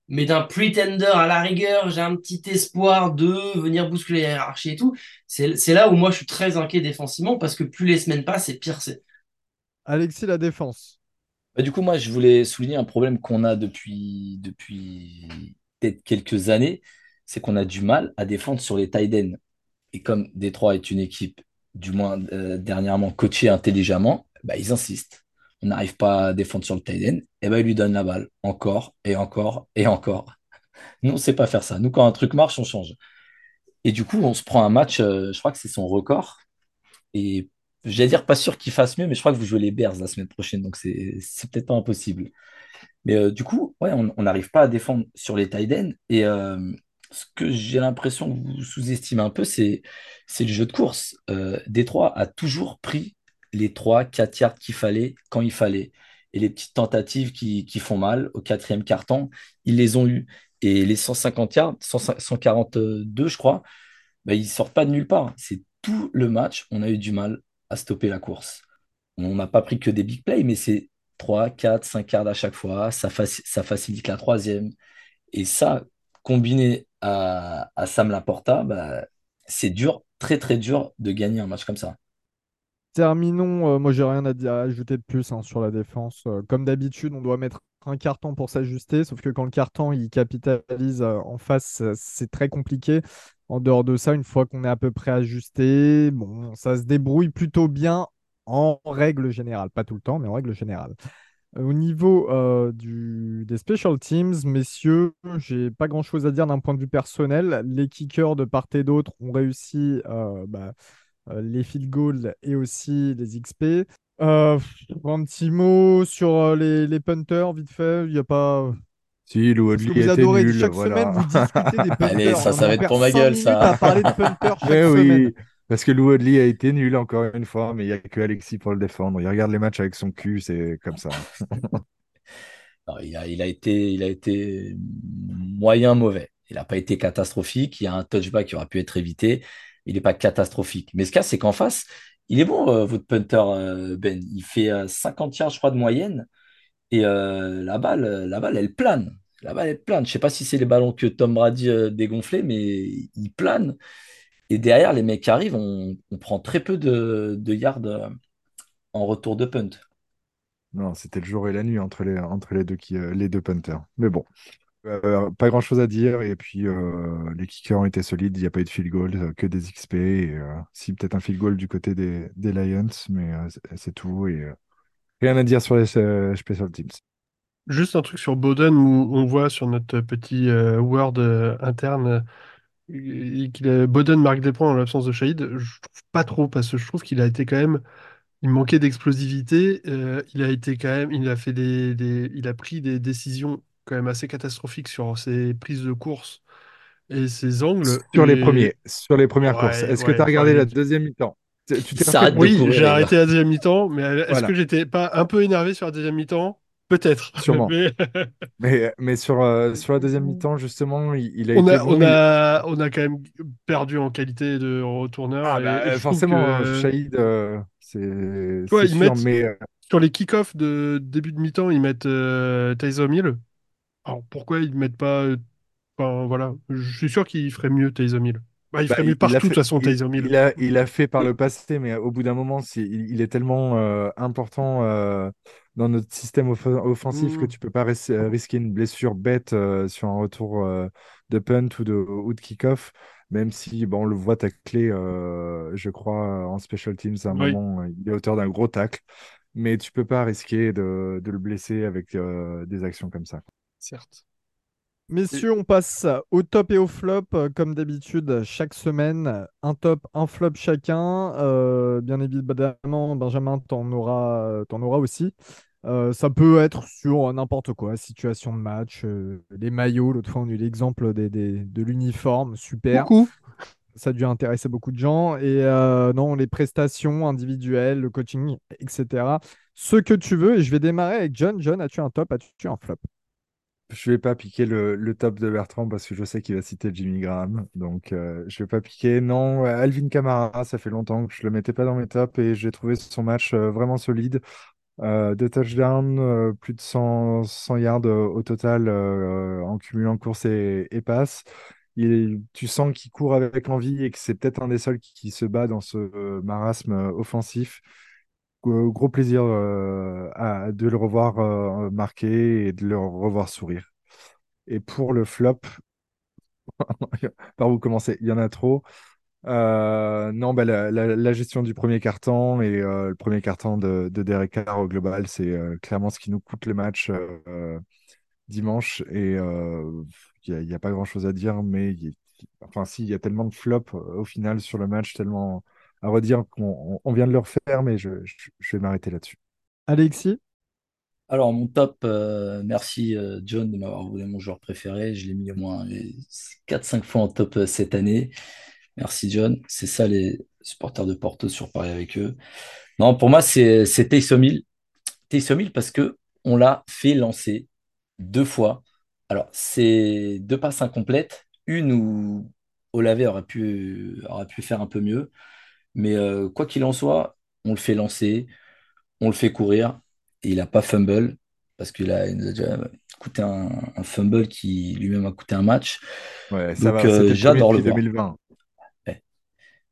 mais d'un pretender à la rigueur, j'ai un petit espoir de venir bousculer la hiérarchie et tout. C'est, là où moi je suis très inquiet défensivement parce que plus les semaines passent et pire c'est. Alexis, la défense. Bah, du coup, moi, je voulais souligner un problème qu'on a depuis, depuis peut-être quelques années, c'est qu'on a du mal à défendre sur les tight ends. Et comme Détroit est une équipe, du moins euh, dernièrement, coachée intelligemment, bah, ils insistent. N'arrive pas à défendre sur le tight end, et ben ils lui donnent la balle encore et encore et encore. Nous, on ne sait pas faire ça. Nous, quand un truc marche, on change. Et du coup, on se prend un match, euh, je crois que c'est son record. Et j'allais dire pas sûr qu'ils fassent mieux, mais je crois que vous jouez les Bears la semaine prochaine, donc c'est peut-être pas impossible. Mais euh, du coup, ouais, on n'arrive pas à défendre sur les tight ends. Et euh, ce que j'ai l'impression que vous sous-estimez un peu, c'est le jeu de course. Détroit a toujours pris les 3, 4 yards qu'il fallait quand il fallait. Et les petites tentatives qui, font mal au quatrième quart-temps, ils les ont eues. Et les 150 yards, 100 142, je crois, bah, ils sortent pas de nulle part. C'est tout le match, on a eu du mal à stopper la course. On n'a pas pris que des big plays, mais c'est 3, 4, 5 yards à chaque fois. Ça facilite la troisième. Et ça, combiné à, à Sam Laporta, bah, c'est dur, très très dur de gagner un match comme ça. Terminons, euh, moi j'ai rien à, ajouter de plus hein, sur la défense. Euh, comme d'habitude, on doit mettre un carton pour s'ajuster, sauf que quand le carton il capitalise euh, en face, c'est très compliqué. En dehors de ça, une fois qu'on est à peu près ajusté, bon, ça se débrouille plutôt bien en règle générale. Pas tout le temps, mais en règle générale. Au niveau des special teams, messieurs, j'ai pas grand-chose à dire d'un point de vue personnel. Les kickers de part et d'autre ont réussi euh, bah, les field goals et aussi les XP. Euh, un petit mot sur euh, les, les punters, vite fait. Il y a pas. Si, Lou a été adorez nul, chaque voilà. semaine, vous discutez des punters. Allez, ça, On ça va être pour ma gueule, ça. à parler de punters chaque Mais semaine. oui, parce que Lou Woodley a été nul encore une fois, mais il n'y a que Alexis pour le défendre. Il regarde les matchs avec son cul, c'est comme ça. Non, il a, il a été, il a été moyen mauvais. Il n'a pas été catastrophique. Il y a un touchback qui aurait pu être évité. Il n'est pas catastrophique. Mais ce cas, c'est qu'en face, il est bon, euh, votre punter, euh, Ben. Il fait euh, 50 yards, je crois, de moyenne. Et euh, la balle, euh, la balle, elle plane. La balle, elle plane. Je sais pas si c'est les ballons que Tom Brady euh, dégonflait, mais il plane. Et derrière, les mecs arrivent, on, prend très peu de, yards euh, en retour de punt. Non, c'était le jour et la nuit entre euh, les deux punters. Mais bon, euh, pas grand-chose à dire. Et puis, euh, les kickers ont été solides. Il n'y a pas eu de field goal, euh, que des XP. Et, si, peut-être un field goal du côté des, Lions, mais c'est tout. Rien à dire sur les special teams. Juste un truc sur Bowden où on voit sur notre petit Word interne qu'il Bowden marque des points en l'absence de Shahid. Je trouve pas trop parce que je trouve qu'il a été quand même, il manquait d'explosivité. il a été quand même, il a fait des- il a pris des décisions quand même assez catastrophiques sur ses prises de course et ses angles. Sur les premiers, sur les premières courses. ouais, Est-ce que tu as regardé la deuxième mi-temps? Tu t'es de Oui, j'ai arrêté la deuxième mi-temps, mais est-ce Voilà, que j'étais pas un peu énervé sur la deuxième mi-temps? Peut-être. sûrement. Mais Mais, mais sur, euh, sur la deuxième mi-temps, justement, il, il a on été a, bon. on il- a, on a quand même perdu en qualité de retourneur. Ah, et, bah, et forcément, que, Shahid, euh, c'est sûr. Mais euh, sur les kick-offs de début de mi-temps, ils mettent euh, Hill. Alors pourquoi ils ne mettent pas. euh, Enfin voilà, je suis sûr qu'il ferait mieux Taysom Hill. Bah, il bah, ferait mieux il, il a partout de toute façon Taysom Hill. il a, il a fait par le passé, mais au bout d'un moment, c'est- il, il est tellement euh, important euh, dans notre système off- offensif que Hmm. tu peux pas ris- euh, risquer une blessure bête euh, sur un retour de punt ou de, ou de kick-off. Même si, bon, on le voit tacler, euh, je crois, en special teams, à un Oui, moment, il est auteur d'un gros tacle. Mais tu peux pas risquer de, de le blesser avec euh, des actions comme ça. Certes. Messieurs, on passe au top et au flop. euh, Comme d'habitude, chaque semaine, un top, un flop chacun. Euh, bien évidemment, Benjamin, t'en auras, t'en auras aussi. Euh, ça peut être sur n'importe quoi, situation de match, euh, les maillots. L'autre fois, on a eu l'exemple des, des- de l'uniforme, super. Beaucoup. Ça a dû intéresser beaucoup de gens. Et euh, non, les prestations individuelles, le coaching, etc. Ce que tu veux. Et je vais démarrer avec John. John, as-tu un top, as-tu un flop? Je vais pas piquer le, top de Bertrand parce que je sais qu'il va citer Jimmy Graham. Donc, euh, je vais pas piquer. Non, Alvin Kamara, ça fait longtemps que je le mettais pas dans mes tops et j'ai trouvé son match euh, vraiment solide. Euh, deux touchdowns, euh, plus de 100, 100 yards au total en cumulant course et, passe. Tu sens qu'il court avec envie et que c'est peut-être un des seuls qui, se bat dans ce marasme offensif. Gros, gros plaisir euh, de le revoir euh, marquer et de le revoir sourire. Et pour le flop, par où commencer? Il y en a trop. Euh, non, bah, la, gestion du premier carton et euh, le premier carton de, de Derek Carr au global, c'est euh, clairement ce qui nous coûte le match euh, euh, dimanche. Et euh, il n'y a, pas grand-chose à dire, mais enfin, si, il y a tellement de flops euh, au final sur le match, tellement à redire qu'on on vient de le refaire, mais je, je- je vais m'arrêter là-dessus. Alexis? Alors, mon top, euh, merci euh, John de m'avoir volé mon joueur préféré. Je l'ai mis au moins quatre cinq fois en top euh, cette année. Merci John. C'est ça les supporters de Porto sur Paris avec eux. Non, pour moi, c'est Taysom Hill. Taysom Hill parce que on l'a fait lancer deux fois. Alors, c'est deux passes incomplètes. Une où Olave aurait pu, aurait pu faire un peu mieux. Mais euh, quoi qu'il en soit, on le fait lancer, on le fait courir. Et il n'a pas fumble parce qu'il a, il nous a déjà coûté un, un fumble qui lui-même a coûté un match. Ouais, ça Donc, euh, j'adore le voir. 2020. Ouais.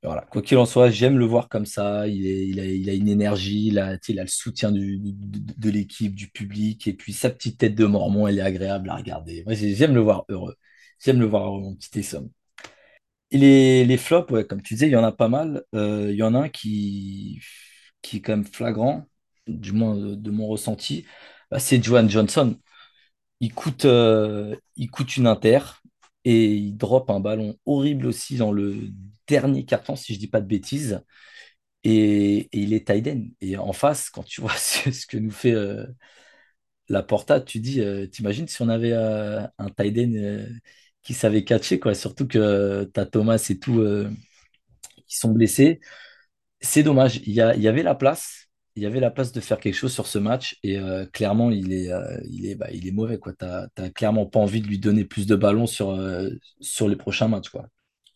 Voilà. Quoi qu'il en soit, j'aime le voir comme ça. Il est, il a, il a une énergie, il a, il le soutien du- de, de l'équipe, du public. Et puis sa petite tête de Mormon, elle est agréable à regarder. Moi, j'aime le voir heureux. J'aime le voir heureux, mon petit. Les, les flops, ouais, comme tu disais, il y en a pas mal. Euh, il y en a un qui, qui est quand même flagrant, du moins de, mon ressenti. Bah, c'est Johan Johnson. Il coûte, euh, il coûte une inter et il drop un ballon horrible aussi dans le dernier carton, si je dis pas de bêtises. Et, il est end. Et en face, quand tu vois ce, que nous fait euh, la Porta, tu dis, t'imagines si on avait un euh, qui savait catcher, quoi. Surtout que tu as Thomas et tout euh, qui sont blessés. C'est dommage. Il y a- il y avait la place. Il y avait la place de faire quelque chose sur ce match. Et euh, clairement, il est, euh, il est, bah, il est mauvais, quoi. Tu n'as clairement pas envie de lui donner plus de ballons sur, euh, sur les prochains matchs, quoi.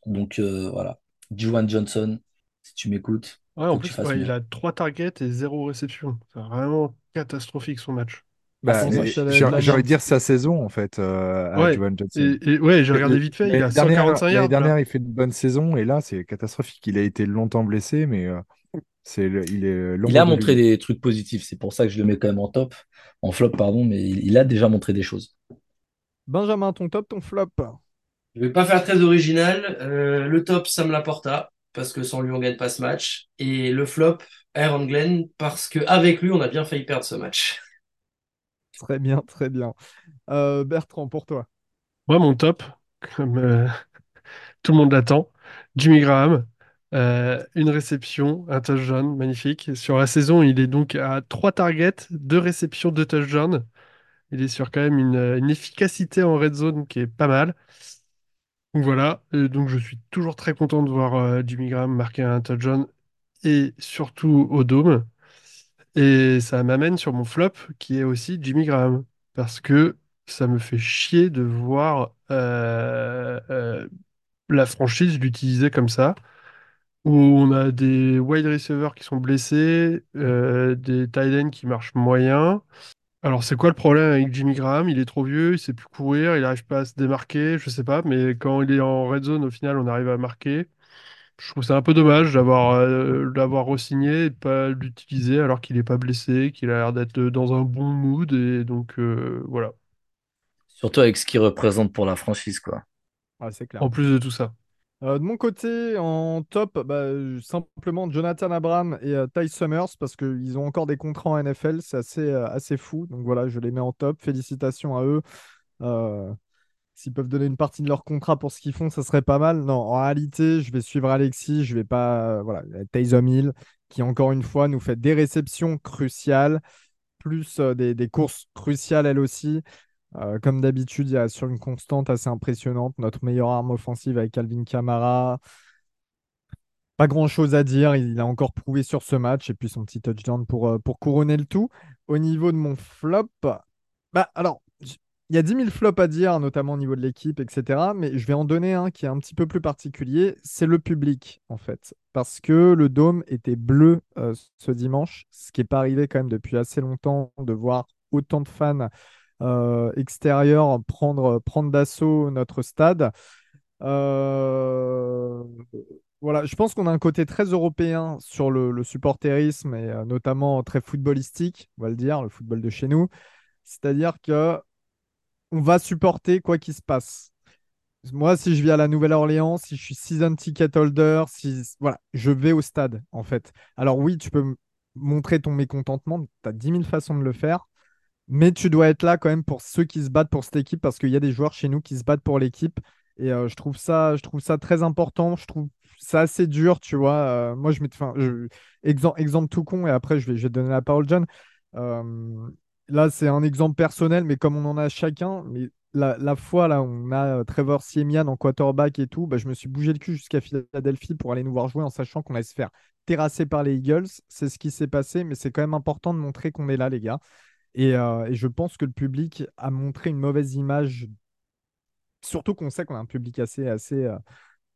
Donc euh, voilà. Juwan Johnson, si tu m'écoutes, Ouais, en plus, ouais, il a trois targets et zéro réception. C'est vraiment catastrophique son match. Ah, Bah, j'ai envie de dire sa saison, en fait, euh, Ouais, Jovan et, Johnson. et ouais, j'ai regardé vite fait, il L'année a dernière, 145 l'année yards là. dernière, il fait une bonne saison, et là, c'est catastrophique. Il a été longtemps blessé, mais euh, c'est il est Il a montré lui. des trucs positifs. C'est pour ça que je le mets quand même en top, en flop, pardon, mais il, il a déjà montré des choses. Benjamin, ton top, ton flop? Je vais pas faire très original. Euh, le top, Sam Laporta, parce que sans lui, on gagne pas ce match. Et le flop, Aaron Glenn, parce que avec lui, on a bien failli perdre ce match. Très bien, très bien. Euh, Bertrand, pour toi. Moi, mon top, comme euh, tout le monde l'attend, Jimmy Graham. Euh, une réception, un touchdown, magnifique. Sur la saison, il est donc à trois targets, deux réceptions, deux touchdowns. Il est sur quand même une, efficacité en red zone qui est pas mal. Donc voilà, donc je suis toujours très content de voir Jimmy Graham marquer un touchdown et surtout au dôme. Et ça m'amène sur mon flop qui est aussi Jimmy Graham. Parce que ça me fait chier de voir euh, euh, la franchise l'utiliser comme ça. Où on a des wide receivers qui sont blessés, euh, des tight ends qui marchent moyen. Alors c'est quoi le problème avec Jimmy Graham? Il est trop vieux, il sait plus courir, il n'arrive pas à se démarquer, je sais pas, mais quand il est en red zone, au final, on arrive à marquer. Je trouve ça un peu dommage d'avoir euh, d'avoir re-signé et de pas l'utiliser alors qu'il n'est pas blessé, qu'il a l'air d'être dans un bon mood et donc euh, voilà. Surtout avec ce qu'il représente pour la franchise, quoi. Ouais, c'est clair. En plus de tout ça. Euh, de mon côté, en top, bah, euh, simplement Jonathan Abram et euh, Ty Summers parce qu'ils ont encore des contrats en NFL, c'est assez, euh, assez fou. Donc voilà, je les mets en top. Félicitations à eux. S'ils peuvent donner une partie de leur contrat pour ce qu'ils font, ça serait pas mal. Non, en réalité, je vais suivre Alexis. Je vais pas. euh, voilà, Taysom Hill qui, encore une fois, nous fait des réceptions cruciales, plus euh, des, des courses cruciales elle aussi. Euh, comme d'habitude, il assure une constante assez impressionnante. Notre meilleure arme offensive avec Calvin Kamara. Pas grand-chose à dire. Il a encore prouvé sur ce match. Et puis son petit touchdown pour, pour couronner le tout. Au niveau de mon flop, bah alors, il y a 10 000 flops à dire, notamment au niveau de l'équipe, etc. Mais je vais en donner un qui est un petit peu plus particulier. C'est le public, en fait. Parce que le dôme était bleu euh, ce dimanche, ce qui n'est pas arrivé quand même depuis assez longtemps de voir autant de fans euh, extérieurs prendre, d'assaut notre stade. Euh, voilà, je pense qu'on a un côté très européen sur le, supporterisme et notamment très footballistique, on va le dire, le football de chez nous. C'est-à-dire que on va supporter quoi qu'il se passe. Moi, si je vis à la Nouvelle-Orléans, si je suis season ticket holder, si voilà, je vais au stade en fait. Alors oui, tu peux montrer ton mécontentement, tu as 10 000 façons de le faire, mais tu dois être là quand même pour ceux qui se battent pour cette équipe parce qu'il y a des joueurs chez nous qui se battent pour l'équipe Et je trouve ça, je trouve ça très important. Je trouve ça assez dur, tu vois. moi, je mets, enfin, exemple, tout con, et après, je vais, je vais donner la parole, John. Là, c'est un exemple personnel, mais comme on en a chacun, la, fois là, on a Trevor Siemian en quarterback et tout, bah, je me suis bougé le cul jusqu'à Philadelphie pour aller nous voir jouer en sachant qu'on allait se faire terrasser par les Eagles. C'est ce qui s'est passé, mais c'est quand même important de montrer qu'on est là, les gars. Et, et, je pense que le public a montré une mauvaise image surtout qu'on sait qu'on a un public assez, assez euh,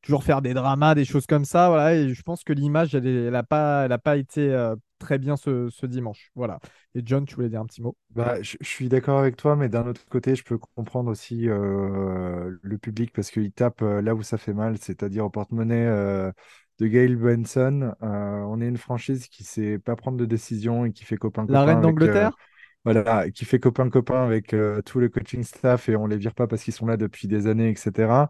toujours faire des dramas, des choses comme ça. Voilà, et je pense que l'image, elle n'a pas, elle a pas été euh, très bien ce, dimanche. Voilà. Et John, tu voulais dire un petit mot? Bah, je, suis d'accord avec toi, mais d'un autre côté, je peux comprendre aussi euh, le public parce qu'il tape là où ça fait mal, c'est-à-dire au porte-monnaie de Gail Benson. on est une franchise qui ne sait pas prendre de décision et qui fait copain-copain. La reine d'Angleterre? voilà, qui fait copain-copain avec euh, tout le coaching staff et on les vire pas parce qu'ils sont là depuis des années, etc.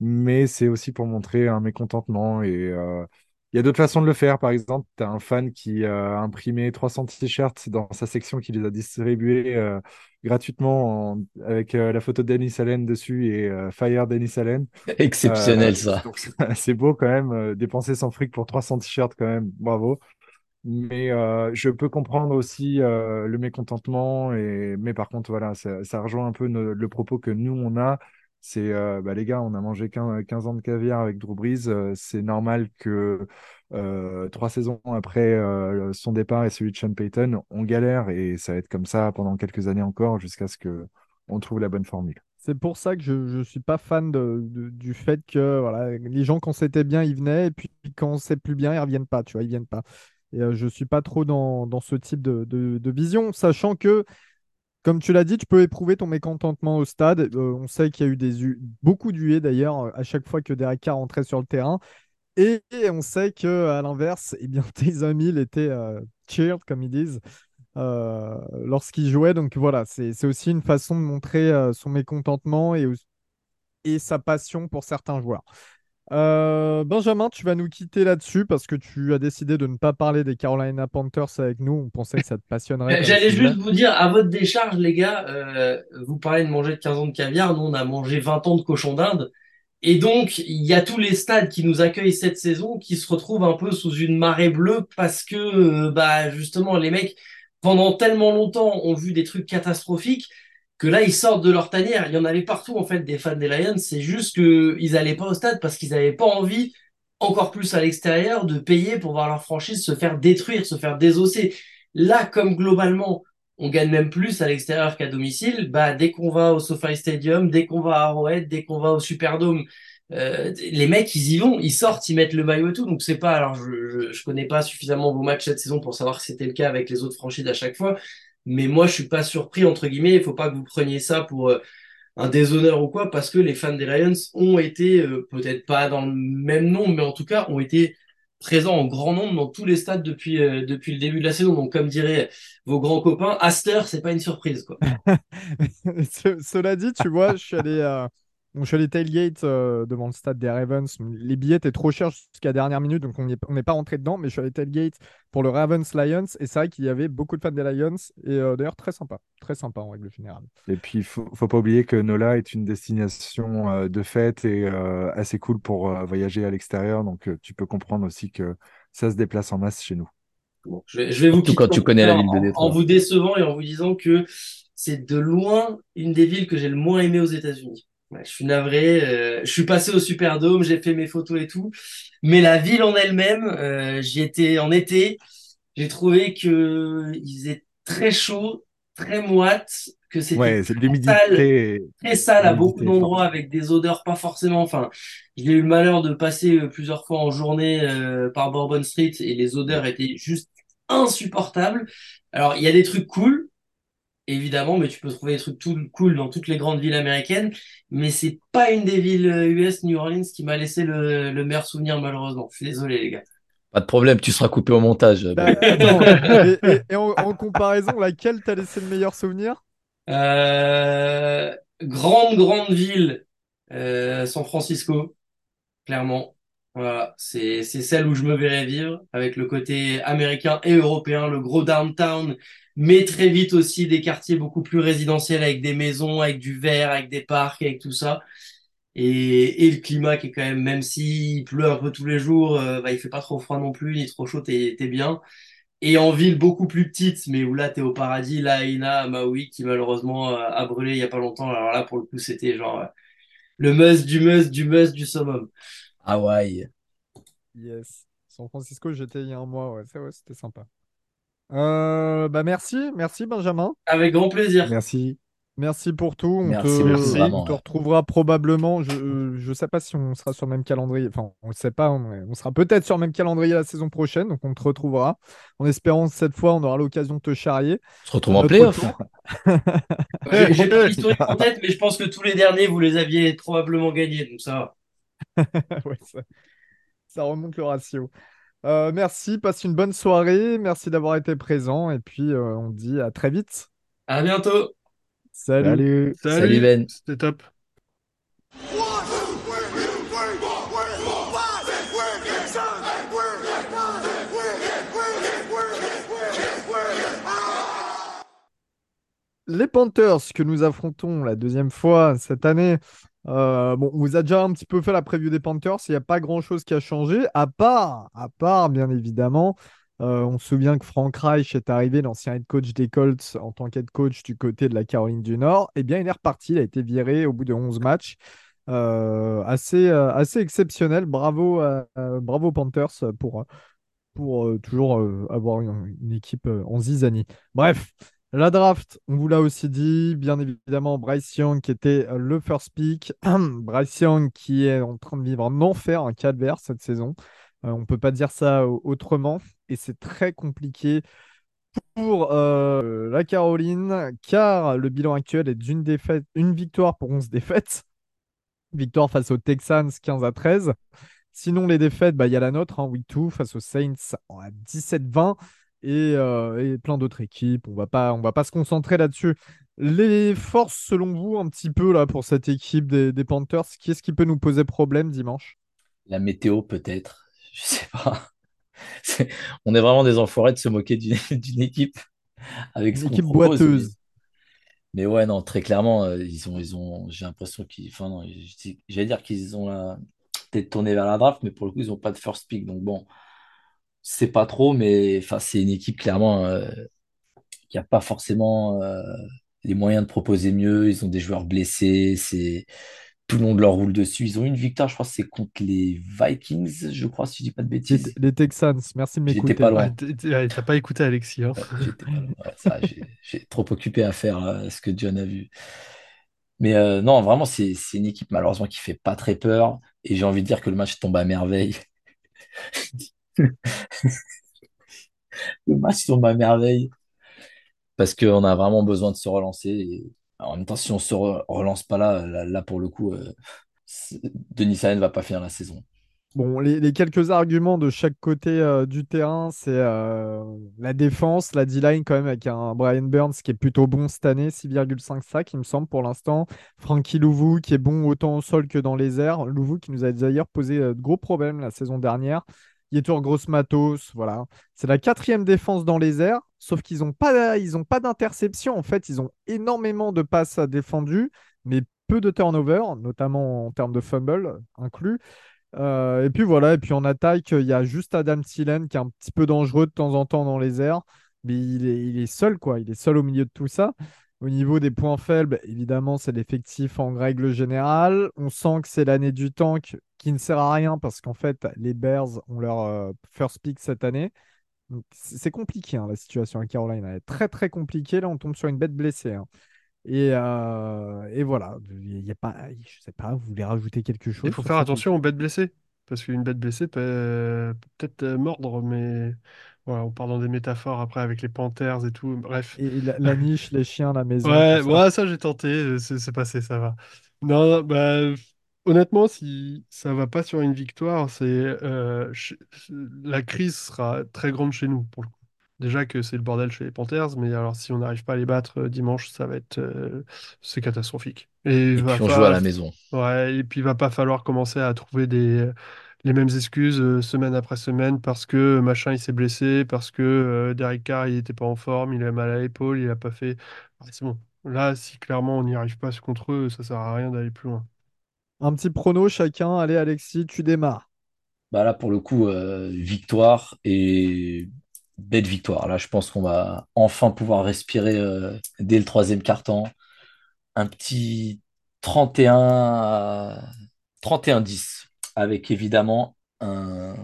Mais c'est aussi pour montrer un mécontentement et euh, il y a d'autres façons de le faire. Par exemple, tu as un fan qui a imprimé 300 t-shirts dans sa section qui les a distribués euh, gratuitement avec la photo de Dennis Allen dessus et Fire Dennis Allen. Exceptionnel ça. C'est beau quand même, dépenser son fric pour 300 t-shirts quand même, bravo. Mais euh, je peux comprendre aussi euh, le mécontentement. Et... Mais par contre, voilà, ça, rejoint un peu le propos que nous, on a. C'est, euh, bah, les gars, on a mangé 15, ans de caviar avec Drew Brees. c'est normal que trois saisons après son départ et celui de Sean Payton, on galère. Et ça va être comme ça pendant quelques années encore jusqu'à ce qu'on trouve la bonne formule. C'est pour ça que je ne suis pas fan du fait que voilà, les gens, quand c'était bien, ils venaient. Et puis quand c'est plus bien, ils ne reviennent pas. Tu vois, ils viennent pas. Et euh, je ne suis pas trop dans, ce type de, vision, sachant que, comme tu l'as dit, tu peux éprouver ton mécontentement au stade. Euh, on sait qu'il y a eu des beaucoup d'huées d'ailleurs à chaque fois que Derek Carr rentrait sur le terrain. Et, on sait qu'à l'inverse, eh bien, Taysom Hill était euh, cheered, comme ils disent, lorsqu'il jouait. Donc voilà, c'est aussi une façon de montrer son mécontentement et sa passion pour certains joueurs. Euh, Benjamin, tu vas nous quitter là-dessus parce que tu as décidé de ne pas parler des Carolina Panthers avec nous. On pensait que ça te passionnerait. J'allais juste vous dire, à votre décharge, les gars, euh, vous parlez de manger de 15 ans de caviar. Nous, on a mangé 20 ans de cochon d'Inde. Et donc, il y a tous les stades qui nous accueillent cette saison qui se retrouvent un peu sous une marée bleue parce que, euh, bah, justement, les mecs, pendant tellement longtemps, ont vu des trucs catastrophiques que là ils sortent de leur tanière. Il y en avait partout en fait des fans des Lions. C'est juste que ils allaient pas au stade parce qu'ils n'avaient pas envie, encore plus à l'extérieur, de payer pour voir leur franchise se faire détruire, se faire désosser. Là, comme globalement on gagne même plus à l'extérieur qu'à domicile, bah dès qu'on va au SoFi Stadium, dès qu'on va à Arrowhead, dès qu'on va au Superdome, euh, les mecs ils y vont, ils sortent, ils mettent le maillot et tout. Donc c'est pas alors je, je, je connais pas suffisamment vos matchs cette saison pour savoir si c'était le cas avec les autres franchises à chaque fois, mais moi, je suis pas surpris, entre guillemets. Il faut pas que vous preniez ça pour euh, un déshonneur ou quoi, parce que les fans des Lions ont été, euh, peut-être pas dans le même nombre, mais en tout cas, ont été présents en grand nombre dans tous les stades depuis, euh, depuis le début de la saison. Donc, comme diraient vos grands copains, Aster, c'est pas une surprise, quoi. Cela dit, tu vois, je suis allé je suis allé tailgate euh, devant le stade des Ravens. Les billets étaient trop chers jusqu'à la dernière minute, donc on n'est pas rentré dedans. Mais je suis allé tailgate pour le Ravens Lions. Et c'est vrai qu'il y avait beaucoup de fans des Lions. Et euh, d'ailleurs, très sympa. Très sympa en règle générale. Et puis, il faut, faut pas oublier que Nola est une destination euh, de fête et assez cool pour voyager à l'extérieur. Donc, tu peux comprendre aussi que ça se déplace en masse chez nous. je, vais, vous quand tu connais la ville de Détroit. En vous décevant et en vous disant que c'est de loin une des villes que j'ai le moins aimé aux États-Unis je suis navré. Euh, je suis passé au Superdome, j'ai fait mes photos et tout. Mais la ville en elle-même, euh, j'y étais en été. J'ai trouvé que il faisait très chaud, très moite, que c'était ouais, très, sale, très sale à beaucoup d'endroits avec des odeurs pas forcément. Enfin, j'ai eu le malheur de passer euh, plusieurs fois en journée euh, par Bourbon Street et les odeurs étaient juste insupportables. Alors, il y a des trucs cool, évidemment, mais tu peux trouver des trucs tout cool dans toutes les grandes villes américaines. Mais c'est pas une des villes US, euh, New Orleans, qui m'a laissé le, meilleur souvenir, malheureusement. Je suis désolé, les gars. Pas de problème, tu seras coupé au montage. Bah, et, en, comparaison, laquelle t'as laissé le meilleur souvenir? Euh, Grande, grande ville, euh, San Francisco, clairement. Voilà, c'est celle où je me verrais vivre, avec le côté américain et européen, le gros downtown mais très vite aussi des quartiers beaucoup plus résidentiels avec des maisons, avec du verre, avec des parcs, avec tout ça. Et, et le climat qui est quand même, même s'il pleut un peu tous les jours, euh, bah, il fait pas trop froid non plus, ni trop chaud, t'es, t'es bien. Et en ville beaucoup plus petite, mais où là t'es au paradis, là Aina à Maui qui malheureusement euh, a brûlé il y a pas longtemps. Alors là pour le coup c'était genre euh, le must du must du must du summum. Hawaï. Yes. San Francisco, j'étais il y a un mois, ouais, c'était sympa. Euh, bah merci, merci Benjamin. Avec grand plaisir. Merci. Merci pour tout. On Merci te, beaucoup, vraiment, on te ouais. retrouvera probablement. Je ne sais pas si on sera sur le même calendrier. Enfin, on ne sait pas. On, on sera peut-être sur le même calendrier la saison prochaine. Donc, on te retrouvera. En espérant que cette fois, on aura l'occasion de te charrier. On se retrouve en playoff. j'ai pas l'historique en tête, mais je pense que tous les derniers vous les aviez probablement gagnés, donc ça va. Ouais, ça, ça remonte le ratio. Euh, merci. Passe une bonne soirée. Merci d'avoir été présent. Et puis, euh, on dit à très vite. À bientôt. Salut. Salut. Salut, Ben. C'était top. Les Panthers que nous affrontons la deuxième fois cette année. Euh, bon, on vous a déjà un petit peu fait la preview des Panthers. Il n'y a pas grand-chose qui a changé, à part, à part bien évidemment. euh, on se souvient que Frank Reich est arrivé, l'ancien head coach des Colts, en tant qu'head coach du côté de la Caroline du Nord. Eh bien, il est reparti. Il a été viré au bout de 11 matchs. Euh, assez, assez exceptionnel. Bravo, bravo Panthers pour, pour toujours avoir une, une équipe en zizanie. Bref, la draft, on vous l'a aussi dit, bien évidemment, Bryce Young qui était euh, le first pick. Bryce Young qui est en train de vivre un enfer, un calvaire cette saison. Euh, on ne peut pas dire ça au- autrement. Et c'est très compliqué pour euh, la Caroline, car le bilan actuel est d'une une victoire pour 11 défaites. Victoire face aux Texans 15 à 13. Sinon, les défaites, bah, il y a la nôtre, hein, week 2 face aux Saints à 17-20 et, euh, et plein d'autres équipes. On va pas, on va pas se concentrer là-dessus. Les forces, selon vous, un petit peu là pour cette équipe des, des Panthers, qui est-ce qui peut nous poser problème dimanche? La météo, peut-être. Je sais pas. On est vraiment des enfoirés de se moquer d'une équipe avec Une équipe propose. Boiteuse. mais ouais, non, très clairement, euh, ils ont, ils ont, j'ai l'impression qu'ils. Enfin, non, j'allais dire qu'ils ont la tête tournée vers la draft, mais pour le coup, ils n'ont pas de first pick. Donc bon, c'est pas trop, mais enfin, c'est une équipe clairement euh, qui n'a pas forcément euh, les moyens de proposer mieux. Ils ont des joueurs blessés. C'est tout le monde leur roule dessus. Ils ont une victoire, je crois, c'est contre les Vikings, je crois, si je dis pas de bêtises. les Texans, merci de J'étais m'écouter. pas loin. Ouais, T'as pas écouté Alexis. Hein. Ouais, j'étais. Ouais, j'ai trop occupé à faire euh, ce que John a vu. Mais euh, non, vraiment, c'est c'est une équipe malheureusement qui fait pas très peur. Et j'ai envie de dire que le match tombe à merveille. Le match tombe à merveille parce qu'on a vraiment besoin de se relancer. Et en même temps, si on se re- relance pas là, là, là, pour le coup, euh, Denis Allen va pas finir la saison. Bon, les, les quelques arguments de chaque côté euh, du terrain, c'est euh, la défense, la D-line quand même avec un Brian Burns qui est plutôt bon cette année, 6,5 sacs il me semble pour l'instant. Frankie Louvu qui est bon autant au sol que dans les airs. Louvu qui nous a d'ailleurs posé de gros problèmes la saison dernière. Yetur Gross Matos, voilà. C'est la quatrième défense dans les airs, sauf qu'ils n'ont pas, pas d'interception. En fait, ils ont énormément de passes défendues, mais peu de turnover, notamment en termes de fumble inclus. Euh, et puis voilà, et puis en attaque, il y a juste Adam Thielen qui est un petit peu dangereux de temps en temps dans les airs, mais il est, il est seul, quoi. Il est seul au milieu de tout ça. Au niveau des points faibles, évidemment, c'est l'effectif en règle générale. On sent que c'est l'année du tank qui ne sert à rien parce qu'en fait, les Bears ont leur euh, first pick cette année. C'est compliqué, hein, la situation à Caroline. Elle est très, très compliquée. Là, on tombe sur une bête blessée. hein. Et, euh, et voilà, il y a pas, je sais pas, vous voulez rajouter quelque chose Il faut faire attention aux bêtes blessées. Parce qu'une bête blessée peut peut peut-être euh, mordre, mais voilà, on part dans des métaphores après avec les panthères et tout. Bref. Et la, la niche, les chiens, la maison, Ouais, tout ça. ouais, ça j'ai tenté, euh, c'est passé, ça va. Non, non, bah, honnêtement, si ça va pas sur une victoire, c'est euh, la crise sera très grande chez nous pour le coup. Déjà que c'est le bordel chez les Panthers, mais alors si on n'arrive pas à les battre euh, dimanche, ça va être euh, c'est catastrophique. Et il Et va puis on joue à la maison. ouais, et puis il va pas falloir commencer à trouver des les mêmes excuses euh, semaine après semaine parce que machin il s'est blessé, parce que euh, Derek Carr il était pas en forme, il a mal à l'épaule, il a pas fait. Ouais, c'est bon. Là, si clairement on n'y arrive pas contre eux, ça sert à rien d'aller plus loin. Un petit prono chacun. Allez, Alexis, tu démarres. Bah là, pour le coup, euh, victoire et belle victoire. Là, je pense qu'on va enfin pouvoir respirer euh, dès le troisième quart-temps. Un petit 31 à 31-10, avec évidemment un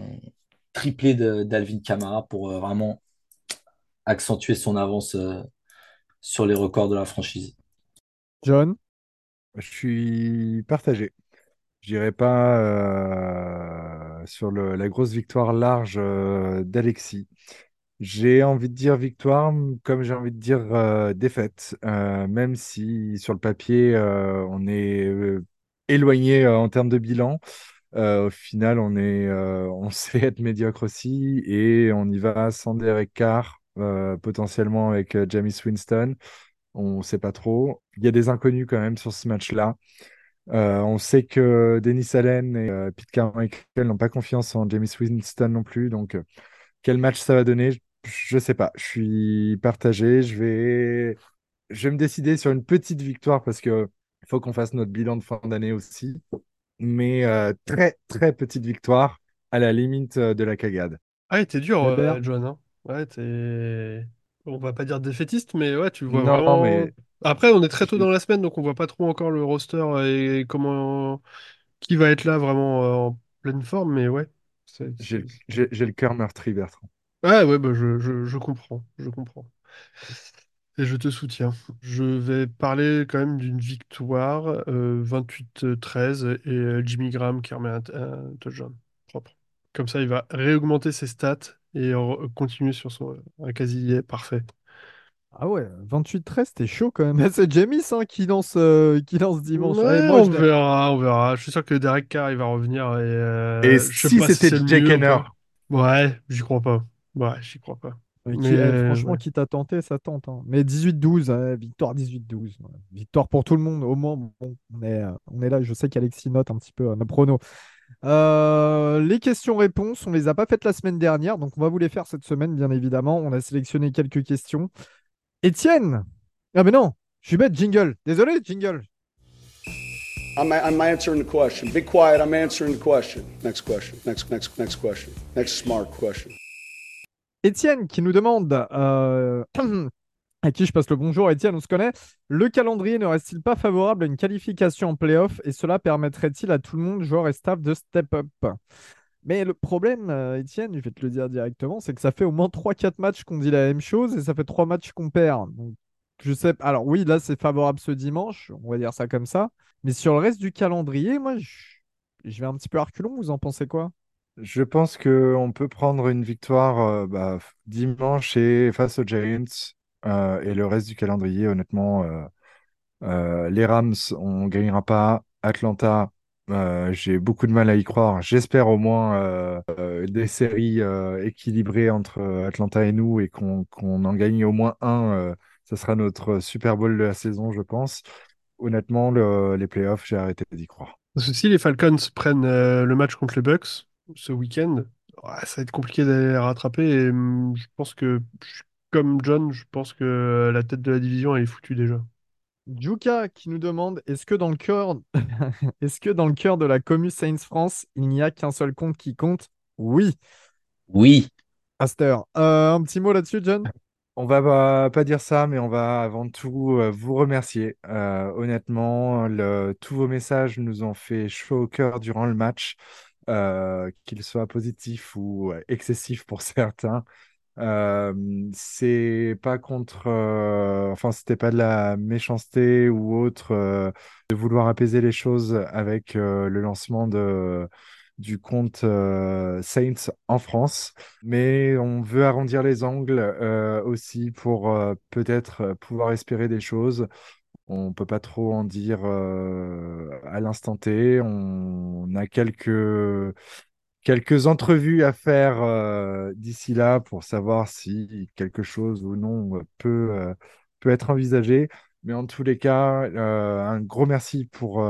triplé d'Alvin Kamara pour euh, vraiment accentuer son avance euh, sur les records de la franchise. John? Je suis partagé. Je dirais pas euh, sur le- la grosse victoire large euh, d'Alexis. J'ai envie de dire victoire, comme j'ai envie de dire euh, défaite, Euh, même si sur le papier euh, on est euh, éloigné euh, en termes de bilan. Euh, au final, on est, euh, on sait être médiocre aussi et on y va sans Derek Carr, euh, potentiellement avec Jameis Winston. On ne sait pas trop. Il y a des inconnus quand même sur ce match-là. On sait que Dennis Allen et Pete Carmichael n'ont pas confiance en Jameis Winston non plus. Donc, quel match ça va donner? Je ne sais pas. Je suis partagé. Je vais, je vais me décider sur une petite victoire parce que faut qu'on fasse notre bilan de fin d'année aussi. Mais euh, très, très petite victoire à la limite euh, de la cagade. Ah, t'es dur, euh, John. hein. Ouais, t'es. On va pas dire défaitiste, mais ouais, tu vois Non, vraiment. mais Après, on est très tôt dans la semaine, donc on voit pas trop encore le roster et comment qui va être là vraiment euh, en pleine forme, mais ouais. j'ai le j'ai- j'ai le cœur meurtri, Bertrand. Ah ouais, bah je, je, je comprends, je comprends. Et je te soutiens. Je vais parler quand même d'une victoire euh, 28-13 et euh, Jimmy Graham qui remet un, un touchdown propre. Comme ça, il va réaugmenter ses stats et continuer sur son un quasi parfait. Ah ouais, 28-13, c'était chaud quand même. C'est Jamis hein, qui lance, euh, qui lance dimanche. Allez, Ouais, moi, on je... verra, on verra. Je suis sûr que Derek Carr, il va revenir et Et euh, je sais si si c'était mieux ou Henner? Ouais, j'y crois pas. Ouais, j'y crois pas. Mais qui- franchement, ouais. qui t'a tenté, ça tente. hein. Mais 18-12, ouais, victoire 18-12. ouais. Victoire pour tout le monde. Au moins, bon, on est, euh, on est là. Je sais qu'Alexis note un petit peu euh, nos pronos. Euh, les questions-réponses, on les a pas faites la semaine dernière, donc on va vous les faire cette semaine, bien évidemment. On a sélectionné quelques questions. Étienne! Ah mais non, je suis bête, jingle. Désolé, jingle. I'm, I'm answering the question. Be quiet. I'm answering the question. Next question. Next, next, next question. Next smart question. Étienne qui nous demande, euh, à qui je passe le bonjour, Étienne, on se connaît. Le calendrier ne reste-t-il pas favorable à une qualification en playoff et cela permettrait-il à tout le monde, joueurs et staff, de step up? Mais le problème, euh, Étienne, je vais te le dire directement, c'est que ça fait au moins 3-4 matchs qu'on dit la même chose et ça fait 3 matchs qu'on perd. Je sais. Alors, oui, là, c'est favorable ce dimanche, on va dire ça comme ça. Mais sur le reste du calendrier, moi, je, vais un petit peu à. Vous en pensez quoi? Je pense qu'on peut prendre une victoire euh, bah, dimanche et face aux Giants euh, et le reste du calendrier, honnêtement, euh, les Rams, on ne gagnera pas. Atlanta, j'ai beaucoup de mal à y croire. J'espère au moins des séries équilibrées entre Atlanta et nous et qu'on en gagne au moins un. ça sera notre Super Bowl de la saison, je pense. Honnêtement, le- les playoffs, j'ai arrêté d'y croire. Si les Falcons prennent le match contre les Bucks ce week-end, ça va être compliqué d'aller les rattraper. Et hum, je pense que, je- comme John, je pense que euh, la tête de la division, elle est foutue déjà. Juka qui nous demande est-ce que dans le cœur est-ce que dans le cœur de la commu Saints France, il n'y a qu'un seul compte qui compte? Oui, Oui, Aster. Euh, un petit mot là-dessus, John? On va pas, pas dire ça, mais on va avant tout euh, vous remercier. Euh, honnêtement, le- tous vos messages nous ont fait chaud au cœur durant le match, euh, qu'ils soient positifs ou euh, excessifs pour certains. Euh, c'est pas contre, euh, enfin, c'était pas de la méchanceté ou autre euh, de vouloir apaiser les choses avec le lancement de, du compte Saints en France. Mais on veut arrondir les angles aussi pour peut-être pouvoir espérer des choses. On peut pas trop en dire à l'instant T. On a quelques quelques entrevues à faire d'ici là pour savoir si quelque chose ou non peut, peut être envisagé. Mais en tous les cas, un gros merci pour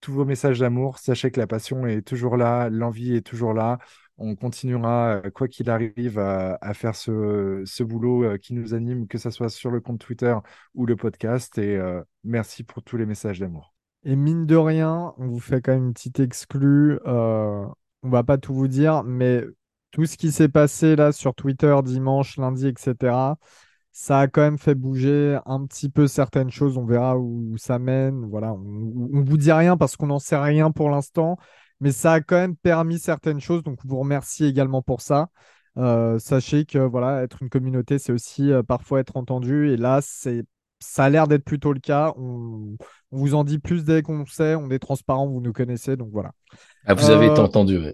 tous vos messages d'amour. Sachez que la passion est toujours là, l'envie est toujours là. On continuera, euh, quoi qu'il arrive, à, faire ce, boulot euh, qui nous anime, que ce soit sur le compte Twitter ou le podcast. Et euh, merci pour tous les messages d'amour. Et mine de rien, on vous fait quand même une petite exclue. Euh, on va pas tout vous dire, mais tout ce qui s'est passé là sur Twitter dimanche, lundi, etc., ça a quand même fait bouger un petit peu certaines choses. On verra où, ça mène. Voilà, on, ne vous dit rien parce qu'on n'en sait rien pour l'instant, mais ça a quand même permis certaines choses. Donc, on vous remercie également pour ça. Euh, sachez que voilà, être une communauté, c'est aussi euh, parfois être entendu. Et là, c'est ça a l'air d'être plutôt le cas. On, vous en dit plus dès qu'on sait. On est transparent, vous nous connaissez. Donc voilà. Ah, vous avez été euh, entendu. oui.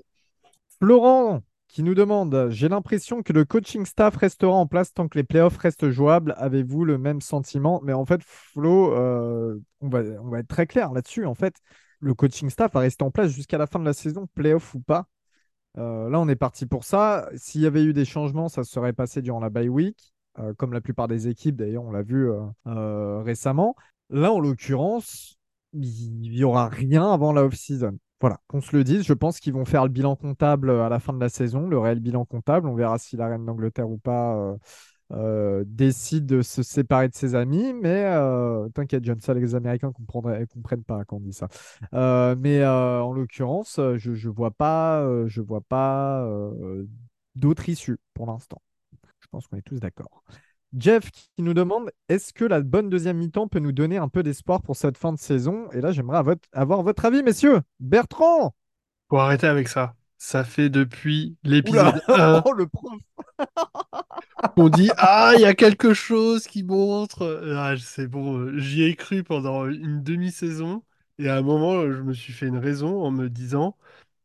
Florent qui nous demande J'ai l'impression que le coaching staff restera en place tant que les playoffs restent jouables. Avez-vous le même sentiment? Mais en fait, Flo, euh, on, va, on va être très clair là-dessus. En fait, le coaching staff va rester en place jusqu'à la fin de la saison, playoff ou pas. Euh, là, on est parti pour ça. S'il y avait eu des changements, ça serait passé durant la bye week. Euh, comme la plupart des équipes, d'ailleurs, on l'a vu euh, récemment. Là, en l'occurrence, il n'y aura rien avant la off-season. Voilà, qu'on se le dise, je pense qu'ils vont faire le bilan comptable à la fin de la saison, le réel bilan comptable. On verra si la reine d'Angleterre ou pas décide de se séparer de ses amis. Mais t'inquiète, John, ça, les Américains ne comprennent pas quand on dit ça. mais en l'occurrence, je ne vois pas, je vois pas d'autre issue pour l'instant. Je pense qu'on est tous d'accord. Jeff qui nous demande est-ce que la bonne deuxième mi-temps peut nous donner un peu d'espoir pour cette fin de saison? Et là, j'aimerais avoir votre avis, messieurs. Bertrand Faut arrêter avec ça. Ça fait depuis l'épisode 1 oh, le prof On dit Ah, il y a quelque chose qui montre. Ah, c'est bon, j'y ai cru pendant une demi-saison. Et à un moment, je me suis fait une raison en me disant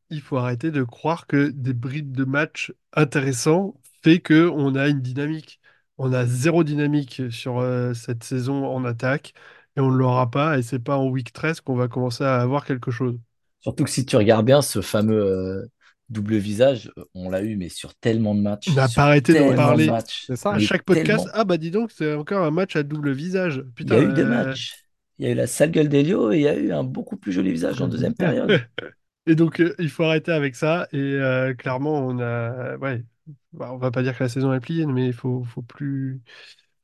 il faut arrêter de croire que des bribes de match intéressants fait qu'on a une dynamique. On a zéro dynamique sur euh, cette saison en attaque et on ne l'aura pas. Et c'est pas en week 13 qu'on va commencer à avoir quelque chose. Surtout que si tu regardes bien ce fameux euh, double visage, euh, on l'a eu, mais sur tellement de matchs. On n'a pas arrêté d'en parler. C'est ça. À chaque podcast, ah bah dis donc, c'est encore un match à double visage. Putain, il y a eu des matchs. Il y a eu la sale gueule d'Elio et il y a eu un beaucoup plus joli visage en deuxième période. et donc, il faut arrêter avec ça. Et clairement, on a. Ouais, bah, on va pas dire que la saison est pliée, mais il faut, faut plus.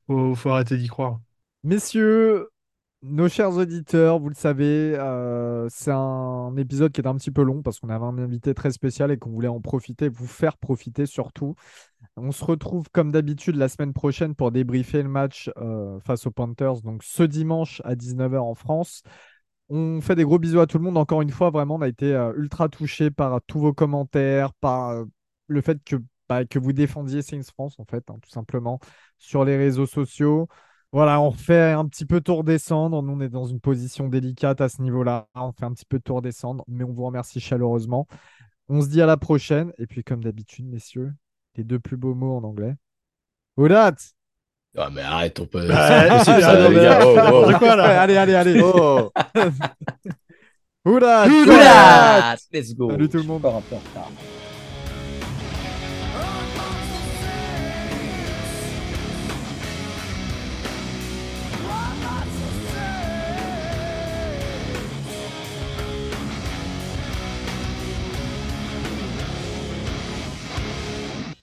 Faut, faut arrêter d'y croire. Messieurs, nos chers auditeurs, vous le savez, euh, c'est un épisode qui est un petit peu long parce qu'on avait un invité très spécial et qu'on voulait en profiter, vous faire profiter surtout. On se retrouve comme d'habitude la semaine prochaine pour débriefer le match euh, face aux Panthers, donc ce dimanche à 19h en France. On fait des gros bisous à tout le monde. Encore une fois, vraiment, on a été euh, ultra touché par tous vos commentaires, par le fait que que vous défendiez Saints France, en fait, hein, tout simplement, sur les réseaux sociaux. Voilà, on fait un petit peu tour descendre. Nous, on est dans une position délicate à ce niveau-là. On fait un petit peu tour descendre, mais on vous remercie chaleureusement. On se dit à la prochaine. Et puis, comme d'habitude, messieurs, les deux plus beaux mots en anglais. Oudat Ah, mais arrête, on peut. Allez, allez, allez. Oh. Oudat Let's go. Salut tout le monde.